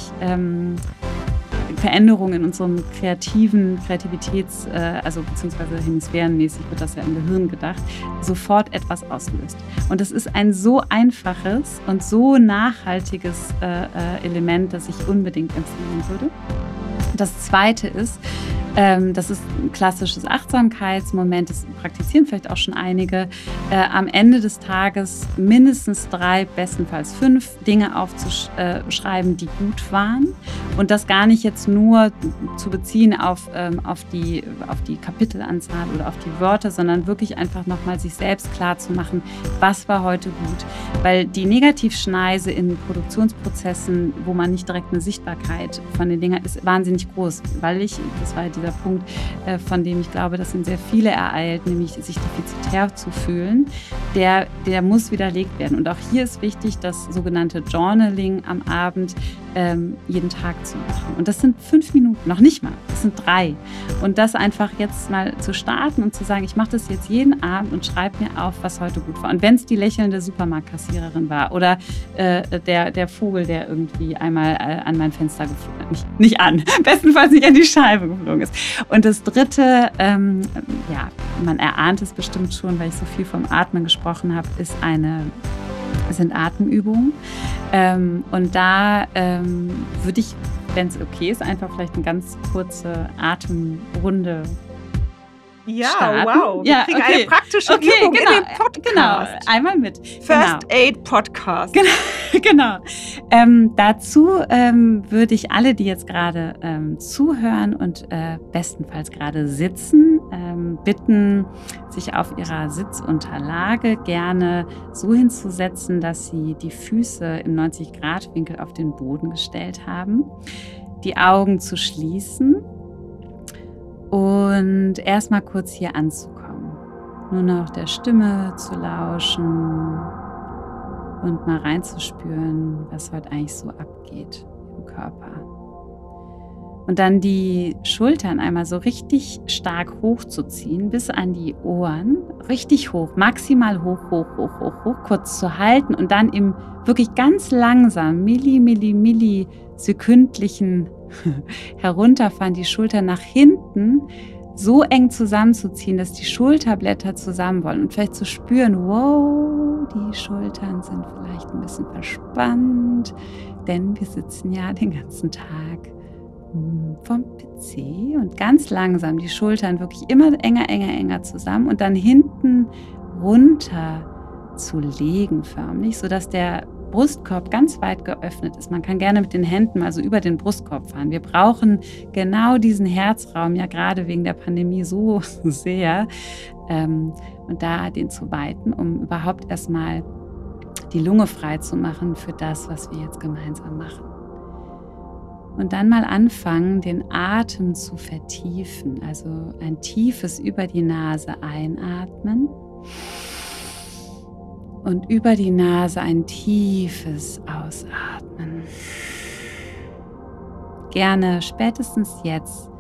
Veränderungen in unserem kreativen, Kreativitäts-, äh, also beziehungsweise hemisphärenmäßig wird das ja im Gehirn gedacht, sofort etwas auslöst. Und es ist ein so einfaches und so nachhaltiges äh, äh, Element, das ich unbedingt empfehlen würde. Das zweite ist, ähm, das ist ein klassisches Achtsamkeitsmoment, das praktizieren vielleicht auch schon einige. Äh, am Ende des Tages mindestens drei, bestenfalls fünf Dinge aufzuschreiben, die gut waren. Und das gar nicht jetzt nur zu beziehen auf, ähm, auf, die, auf die Kapitelanzahl oder auf die Wörter, sondern wirklich einfach nochmal sich selbst klar zu machen, was war heute gut. Weil die Negativschneise in Produktionsprozessen, wo man nicht direkt eine Sichtbarkeit von den Dingen hat, ist wahnsinnig groß. Weil ich, das war ja dieser Punkt, äh, von dem ich glaube, das sind sehr viele ereilt, nämlich sich defizitär zu fühlen, der, der muss widerlegt werden. Und auch hier ist wichtig, das sogenannte Journaling am Abend ähm, jeden Tag zu machen. Und das sind fünf Minuten, noch nicht mal, das sind drei. Und das einfach jetzt mal zu starten und zu sagen, ich mache das jetzt jeden Abend und schreibe mir auf, was heute gut war. Und wenn es die lächelnde Supermarktkassiererin war oder äh, der, der Vogel, der irgendwie einmal äh, an mein Fenster geflogen ist, nicht, nicht an, bestenfalls nicht an die Scheibe geflogen ist. Und das Dritte, ähm, ja, man erahnt es bestimmt schon, weil ich so viel vom Atmen gesprochen habe, ist eine sind Atemübungen. Ähm, und da ähm, würde ich, wenn es okay ist, einfach vielleicht eine ganz kurze Atemrunde ja, starten. wow. Wir ja, kriegen okay. eine praktische okay, Übung genau, in dem Podcast. Genau, einmal mit. First genau. Aid Podcast. Genau. genau. Ähm, dazu ähm, würde ich alle, die jetzt gerade ähm, zuhören und äh, bestenfalls gerade sitzen, ähm, bitten, sich auf ihrer Sitzunterlage gerne so hinzusetzen, dass sie die Füße im 90-Grad-Winkel auf den Boden gestellt haben, die Augen zu schließen und erstmal kurz hier anzukommen. Nur noch der Stimme zu lauschen und mal reinzuspüren, was heute eigentlich so abgeht im Körper. Und dann die Schultern einmal so richtig stark hochzuziehen, bis an die Ohren. Richtig hoch, maximal hoch, hoch, hoch, hoch, hoch, kurz zu halten und dann im wirklich ganz langsam, milli, milli, milli sekündlichen Herunterfahren, die Schultern nach hinten, so eng zusammenzuziehen, dass die Schulterblätter zusammen wollen und vielleicht zu spüren, wow, die Schultern sind vielleicht ein bisschen verspannt, denn wir sitzen ja den ganzen Tag hm, vom PC und ganz langsam die Schultern wirklich immer enger, enger, enger zusammen und dann hinten runter zu legen förmlich, sodass der Brustkorb ganz weit geöffnet ist. Man kann gerne mit den Händen also über den Brustkorb fahren. Wir brauchen genau diesen Herzraum ja gerade wegen der Pandemie so sehr ähm, und da den zu weiten, um überhaupt erstmal die Lunge frei zu machen für das, was wir jetzt gemeinsam machen. Und dann mal anfangen, den Atem zu vertiefen, also ein tiefes über die Nase einatmen und über die Nase ein tiefes Ausatmen. Gerne spätestens jetzt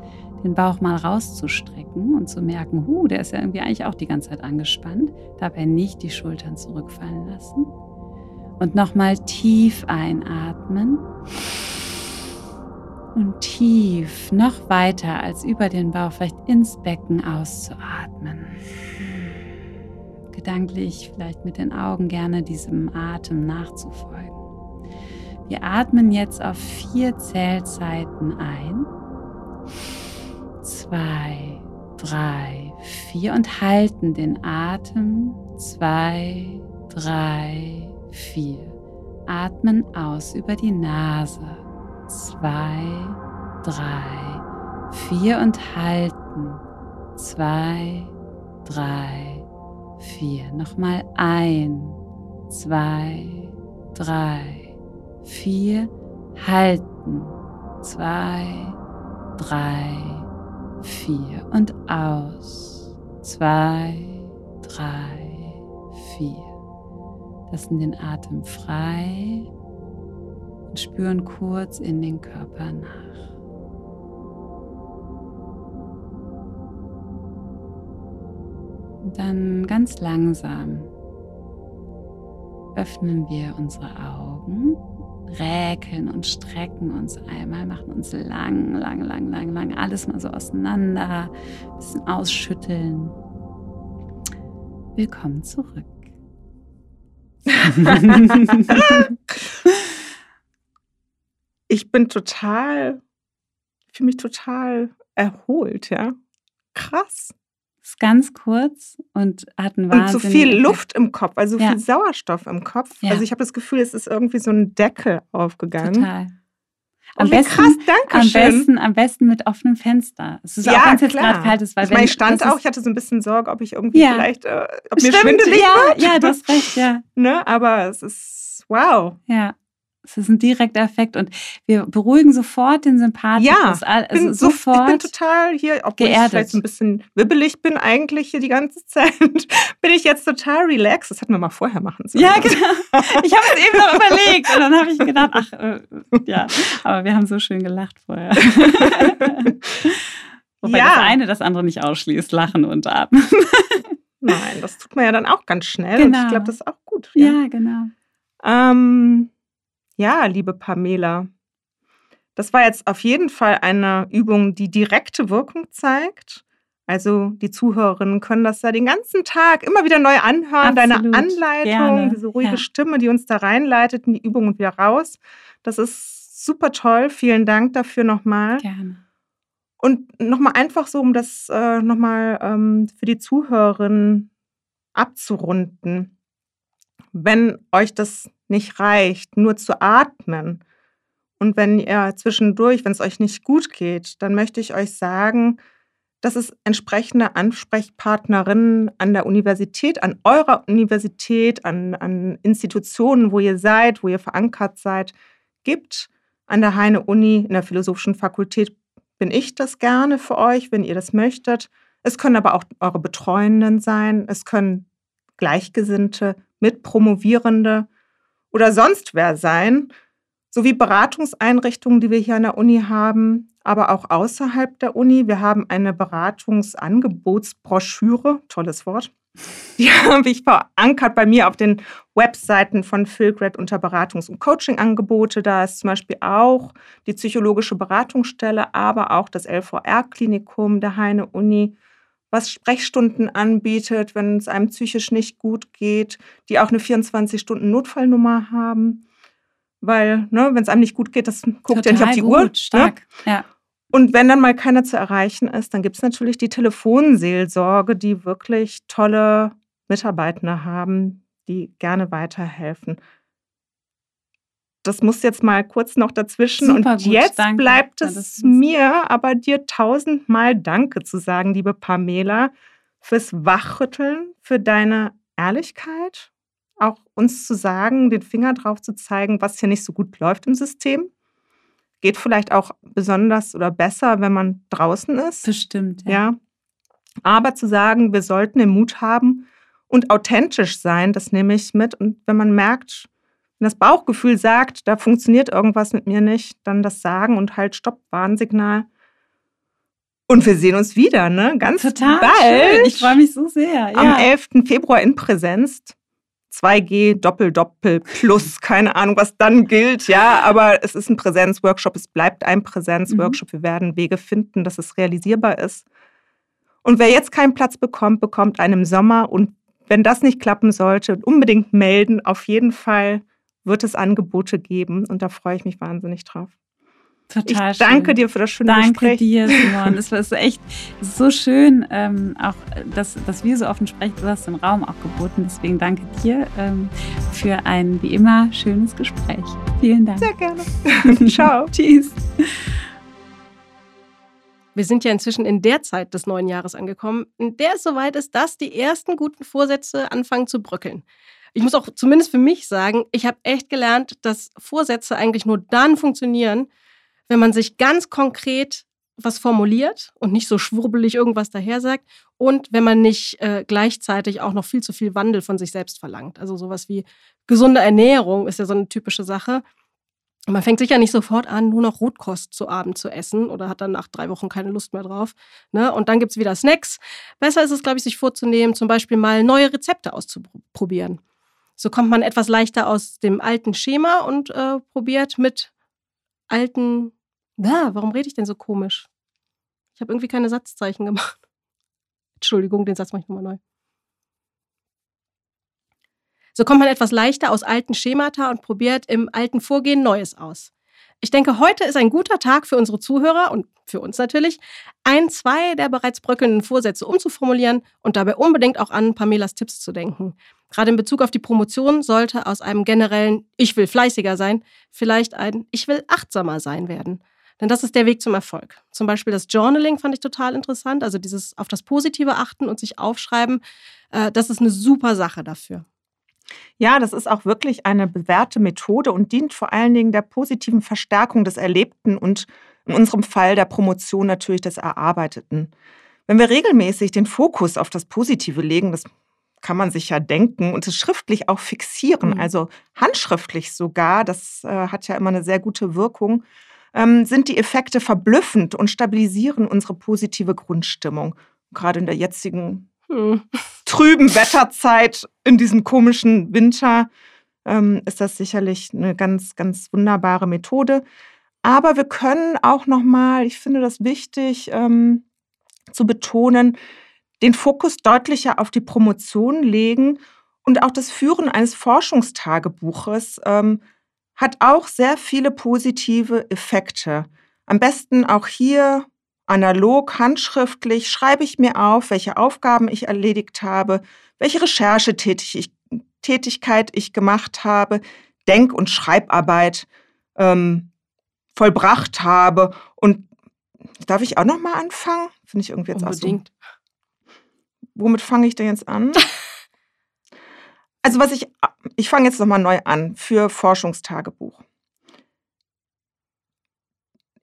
den Bauch mal rauszustrecken und zu merken, hu, der ist ja irgendwie eigentlich auch die ganze Zeit angespannt. Dabei nicht die Schultern zurückfallen lassen. Und nochmal tief einatmen. Und tief noch weiter als über den Bauch, vielleicht ins Becken auszuatmen gedanklich vielleicht mit den Augen gerne diesem Atem nachzufolgen. Wir atmen jetzt auf vier Zählzeiten ein. Zwei, drei, vier und halten den Atem. Zwei, drei, vier. Atmen aus über die Nase. Zwei, drei, vier und halten. Zwei, drei, vier. Nochmal ein, zwei, drei, vier. Halten. Zwei, drei, vier. Und aus. Zwei, drei, vier. Lassen den Atem frei und spüren kurz in den Körper nach. Und dann ganz langsam öffnen wir unsere Augen, räkeln und strecken uns einmal, machen uns lang, lang, lang, lang, lang, alles mal so auseinander, ein bisschen ausschütteln. Willkommen zurück. ich bin total, fühle mich total erholt, ja. Krass ist ganz kurz und hat einen Und so viel Luft im Kopf, also ja. viel Sauerstoff im Kopf. Ja. Also ich habe das Gefühl, es ist irgendwie so ein Deckel aufgegangen. Total. Oh, am, besten, krass, danke am besten, am besten mit offenem Fenster. Es ist ja, auch, wenn es jetzt gerade kalt ist. Weil ich, meine, ich stand auch, ich hatte so ein bisschen Sorge, ob ich irgendwie ja. vielleicht, äh, ob Stimmt, mir schwindelig ja, wird. Ja, du hast recht, ja. ne? Aber es ist, wow. Ja. Es ist ein direkter Effekt und wir beruhigen sofort den Sympathikus. Ja, also bin sofort ich bin total hier, obwohl geerdet. ich vielleicht so ein bisschen wibbelig bin eigentlich hier die ganze Zeit, bin ich jetzt total relaxed. Das hätten wir mal vorher machen sollen. Ja, genau. Ich habe es eben noch überlegt und dann habe ich gedacht, ach, äh, ja, aber wir haben so schön gelacht vorher. Wobei ja. das eine das andere nicht ausschließt, lachen und atmen. Nein, das tut man ja dann auch ganz schnell genau. und ich genau. glaube, das ist auch gut. Ja, ja genau. Ähm, ja, liebe Pamela, das war jetzt auf jeden Fall eine Übung, die direkte Wirkung zeigt. Also die Zuhörerinnen können das ja den ganzen Tag immer wieder neu anhören. Absolut. Deine Anleitung, Gerne. diese ruhige ja. Stimme, die uns da reinleitet in die Übung und wieder raus. Das ist super toll. Vielen Dank dafür nochmal. Gerne. Und nochmal einfach so, um das äh, nochmal ähm, für die Zuhörerinnen abzurunden. Wenn euch das nicht reicht, nur zu atmen. Und wenn ihr zwischendurch, wenn es euch nicht gut geht, dann möchte ich euch sagen, dass es entsprechende Ansprechpartnerinnen an der Universität, an eurer Universität, an, an Institutionen, wo ihr seid, wo ihr verankert seid, gibt. An der Heine Uni, in der Philosophischen Fakultät bin ich das gerne für euch, wenn ihr das möchtet. Es können aber auch eure Betreuenden sein. Es können Gleichgesinnte, Mitpromovierende oder sonst wer sein, sowie Beratungseinrichtungen, die wir hier an der Uni haben, aber auch außerhalb der Uni. Wir haben eine Beratungsangebotsbroschüre, tolles Wort, Die habe ich verankert bei mir auf den Webseiten von Philgrad unter Beratungs- und Coaching-Angebote. Da ist zum Beispiel auch die psychologische Beratungsstelle, aber auch das LVR-Klinikum der Heine-Uni, was Sprechstunden anbietet, wenn es einem psychisch nicht gut geht, die auch eine 24-Stunden-Notfallnummer haben. Weil, ne, wenn es einem nicht gut geht, das guckt Total ja nicht auf die gut, Uhr. Ne? Stark, ne? ja. Und wenn dann mal keiner zu erreichen ist, dann gibt es natürlich die Telefonseelsorge, die wirklich tolle Mitarbeitende haben, die gerne weiterhelfen. Das muss jetzt mal kurz noch dazwischen. Super und gut, jetzt danke. bleibt Ja, es ist- mir aber dir tausendmal Danke zu sagen, liebe Pamela, fürs Wachrütteln, für deine Ehrlichkeit, auch uns zu sagen, den Finger drauf zu zeigen, was hier nicht so gut läuft im System. Geht vielleicht auch besonders oder besser, wenn man draußen ist. Bestimmt. Ja. Aber zu sagen, wir sollten den Mut haben und authentisch sein, das nehme ich mit. Und wenn man merkt, wenn das Bauchgefühl sagt, da funktioniert irgendwas mit mir nicht, dann das sagen und halt Stopp, Warnsignal. Und wir sehen uns wieder, ne? Ganz Total bald. schön. Ich freue mich so sehr. Am Ja. 11. Februar in Präsenz. 2G, Doppel, Doppel, Plus, keine Ahnung, was dann gilt, ja, aber es ist ein Präsenzworkshop, es bleibt ein Präsenzworkshop. Wir werden Wege finden, dass es realisierbar ist. Und wer jetzt keinen Platz bekommt, bekommt einen im Sommer. Und wenn das nicht klappen sollte, unbedingt melden. Auf jeden Fall wird es Angebote geben und da freue ich mich wahnsinnig drauf. Total ich danke schön. dir für das schöne Danke Gespräch. dir, Simon. Es war so echt so schön, ähm, auch dass, dass wir so offen sprechen. Du hast den Raum auch geboten. Deswegen danke dir ähm, für ein wie immer schönes Gespräch. Vielen Dank. Sehr gerne. Ciao. Tschüss. Wir sind ja inzwischen in der Zeit des neuen Jahres angekommen, in der es soweit ist, dass die ersten guten Vorsätze anfangen zu bröckeln. Ich muss auch zumindest für mich sagen, ich habe echt gelernt, dass Vorsätze eigentlich nur dann funktionieren, wenn man sich ganz konkret was formuliert und nicht so schwurbelig irgendwas daher sagt und wenn man nicht äh, gleichzeitig auch noch viel zu viel Wandel von sich selbst verlangt. Also sowas wie gesunde Ernährung ist ja so eine typische Sache. Man fängt sicher nicht sofort an, nur noch Rotkost zu Abend zu essen oder hat dann nach drei Wochen keine Lust mehr drauf. Ne? Und dann gibt es wieder Snacks. Besser ist es, glaube ich, sich vorzunehmen, zum Beispiel mal neue Rezepte auszuprobieren. So kommt man etwas leichter aus dem alten Schema und äh, probiert mit alten. Ja, warum rede ich denn so komisch? Ich habe irgendwie keine Satzzeichen gemacht. Entschuldigung, den Satz mache ich nochmal neu. So kommt man etwas leichter aus alten Schemata und probiert im alten Vorgehen Neues aus. Ich denke, heute ist ein guter Tag für unsere Zuhörer und für uns natürlich, ein, zwei der bereits bröckelnden Vorsätze umzuformulieren und dabei unbedingt auch an Pamelas Tipps zu denken. Gerade in Bezug auf die Promotion sollte aus einem generellen Ich will fleißiger sein vielleicht ein Ich will achtsamer sein werden. Denn das ist der Weg zum Erfolg. Zum Beispiel das Journaling fand ich total interessant, also dieses auf das Positive achten und sich aufschreiben, äh, das ist eine super Sache dafür. Ja, das ist auch wirklich eine bewährte Methode und dient vor allen Dingen der positiven Verstärkung des Erlebten und in unserem Fall der Promotion natürlich des Erarbeiteten. Wenn wir regelmäßig den Fokus auf das Positive legen, das kann man sich ja denken und es schriftlich auch fixieren, Mhm. also handschriftlich sogar, das äh, hat ja immer eine sehr gute Wirkung, ähm, sind die Effekte verblüffend und stabilisieren unsere positive Grundstimmung. Gerade in der jetzigen Hm. trüben Wetterzeit in diesem komischen Winter ähm, ist das sicherlich eine ganz, ganz wunderbare Methode. Aber wir können auch noch mal, ich finde das wichtig ähm, zu betonen, den Fokus deutlicher auf die Promotion legen und auch das Führen eines Forschungstagebuches ähm, hat auch sehr viele positive Effekte. Am besten auch hier analog, handschriftlich schreibe ich mir auf, welche Aufgaben ich erledigt habe, welche Recherchetätigkeit ich gemacht habe, Denk- und Schreibarbeit ähm, vollbracht habe. Und darf ich auch noch mal anfangen? Finde ich irgendwie jetzt. Unbedingt. Womit fange ich denn jetzt an? Also was ich, ich fange jetzt nochmal neu an für Forschungstagebuch.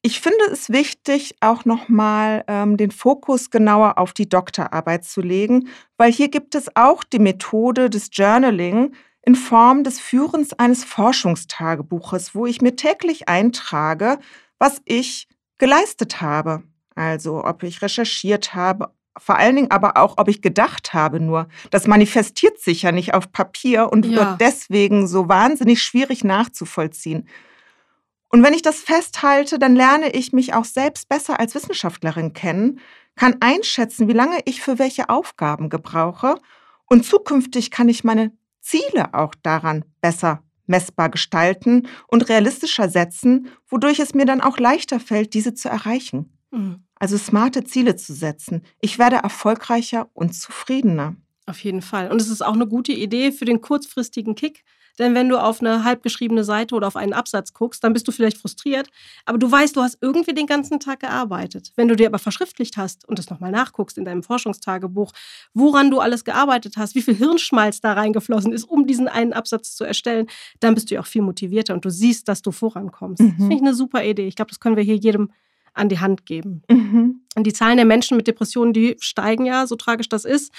Ich finde es wichtig, auch nochmal ähm, den Fokus genauer auf die Doktorarbeit zu legen, weil hier gibt es auch die Methode des Journaling in Form des Führens eines Forschungstagebuches, wo ich mir täglich eintrage, was ich geleistet habe. Also ob ich recherchiert habe, vor allen Dingen aber auch, ob ich gedacht habe nur. Das manifestiert sich ja nicht auf Papier und Ja. wird deswegen so wahnsinnig schwierig nachzuvollziehen. Und wenn ich das festhalte, dann lerne ich mich auch selbst besser als Wissenschaftlerin kennen, kann einschätzen, wie lange ich für welche Aufgaben gebrauche und zukünftig kann ich meine Ziele auch daran besser messbar gestalten und realistischer setzen, wodurch es mir dann auch leichter fällt, diese zu erreichen. Mhm. Also smarte Ziele zu setzen. Ich werde erfolgreicher und zufriedener. Auf jeden Fall. Und es ist auch eine gute Idee für den kurzfristigen Kick. Denn wenn du auf eine halbgeschriebene Seite oder auf einen Absatz guckst, dann bist du vielleicht frustriert, aber du weißt, du hast irgendwie den ganzen Tag gearbeitet. Wenn du dir aber verschriftlicht hast und es nochmal nachguckst in deinem Forschungstagebuch, woran du alles gearbeitet hast, wie viel Hirnschmalz da reingeflossen ist, um diesen einen Absatz zu erstellen, dann bist du ja auch viel motivierter und du siehst, dass du vorankommst. Das Mhm. finde ich eine super Idee. Ich glaube, das können wir hier jedem an die Hand geben. Mhm. Und die Zahlen der Menschen mit Depressionen, die steigen ja, so tragisch das ist.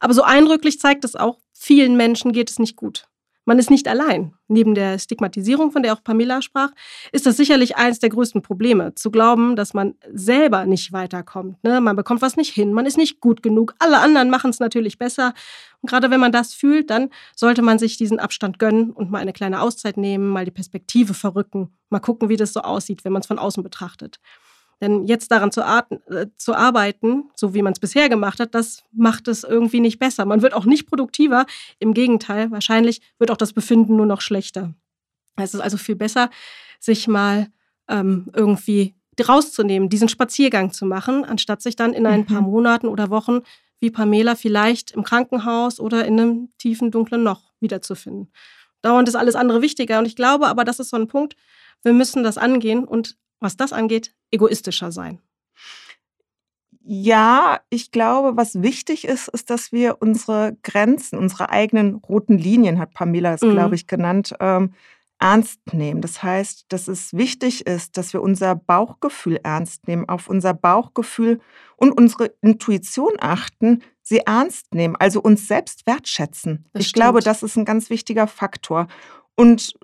Aber so eindrücklich zeigt es auch, vielen Menschen geht es nicht gut. Man ist nicht allein. Neben der Stigmatisierung, von der auch Pamela sprach, ist das sicherlich eines der größten Probleme, zu glauben, dass man selber nicht weiterkommt. Ne? Man bekommt was nicht hin, man ist nicht gut genug, alle anderen machen es natürlich besser. Und gerade wenn man das fühlt, dann sollte man sich diesen Abstand gönnen und mal eine kleine Auszeit nehmen, mal die Perspektive verrücken, mal gucken, wie das so aussieht, wenn man es von außen betrachtet. Denn jetzt daran zu, äh, zu arbeiten, so wie man es bisher gemacht hat, das macht es irgendwie nicht besser. Man wird auch nicht produktiver. Im Gegenteil, wahrscheinlich wird auch das Befinden nur noch schlechter. Es ist also viel besser, sich mal ähm, irgendwie rauszunehmen, diesen Spaziergang zu machen, anstatt sich dann in ein Mhm. paar Monaten oder Wochen wie Pamela vielleicht im Krankenhaus oder in einem tiefen, dunklen Loch wiederzufinden. Dauernd ist alles andere wichtiger. Und ich glaube aber, das ist so ein Punkt, wir müssen das angehen und was das angeht, egoistischer sein. Ja, ich glaube, was wichtig ist, ist, dass wir unsere Grenzen, unsere eigenen roten Linien, hat Pamela es, Mhm. glaube ich, genannt, ähm, ernst nehmen. Das heißt, dass es wichtig ist, dass wir unser Bauchgefühl ernst nehmen, auf unser Bauchgefühl und unsere Intuition achten, sie ernst nehmen, also uns selbst wertschätzen. Das ich glaube, stimmt. das ist ein ganz wichtiger Faktor. Und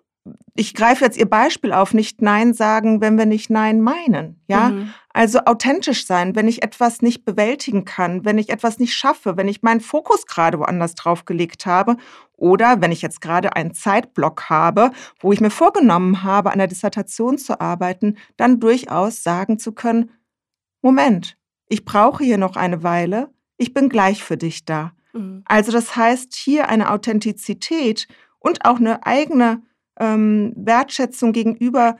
ich greife jetzt Ihr Beispiel auf, nicht Nein sagen, wenn wir nicht Nein meinen. Ja, Mhm. also authentisch sein, wenn ich etwas nicht bewältigen kann, wenn ich etwas nicht schaffe, wenn ich meinen Fokus gerade woanders drauf gelegt habe oder wenn ich jetzt gerade einen Zeitblock habe, wo ich mir vorgenommen habe, an der Dissertation zu arbeiten, dann durchaus sagen zu können, Moment, ich brauche hier noch eine Weile, ich bin gleich für dich da. Mhm. Also das heißt, hier eine Authentizität und auch eine eigene ähm, Wertschätzung gegenüber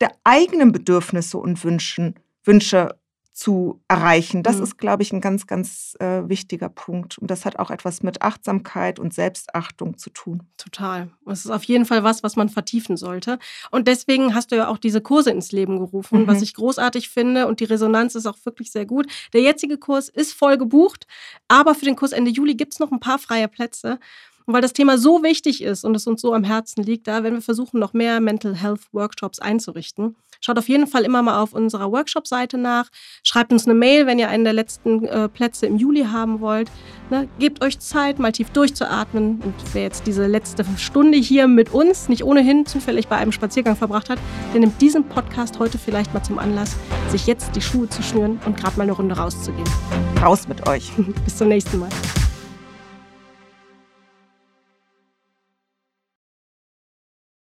der eigenen Bedürfnisse und Wünschen, Wünsche zu erreichen. Das Mhm. ist, glaube ich, ein ganz, ganz äh, wichtiger Punkt. Und das hat auch etwas mit Achtsamkeit und Selbstachtung zu tun. Total. Es ist auf jeden Fall was, was man vertiefen sollte. Und deswegen hast du ja auch diese Kurse ins Leben gerufen, Mhm. was ich großartig finde. Und die Resonanz ist auch wirklich sehr gut. Der jetzige Kurs ist voll gebucht, aber für den Kurs Ende Juli gibt es noch ein paar freie Plätze. Und weil das Thema so wichtig ist und es uns so am Herzen liegt, da werden wir versuchen, noch mehr Mental Health Workshops einzurichten. Schaut auf jeden Fall immer mal auf unserer Workshop-Seite nach. Schreibt uns eine Mail, wenn ihr einen der letzten äh, Plätze im Juli haben wollt. Ne? Gebt euch Zeit, mal tief durchzuatmen. Und wer jetzt diese letzte Stunde hier mit uns nicht ohnehin zufällig bei einem Spaziergang verbracht hat, der nimmt diesen Podcast heute vielleicht mal zum Anlass, sich jetzt die Schuhe zu schnüren und gerade mal eine Runde rauszugehen. Raus mit euch. Bis zum nächsten Mal.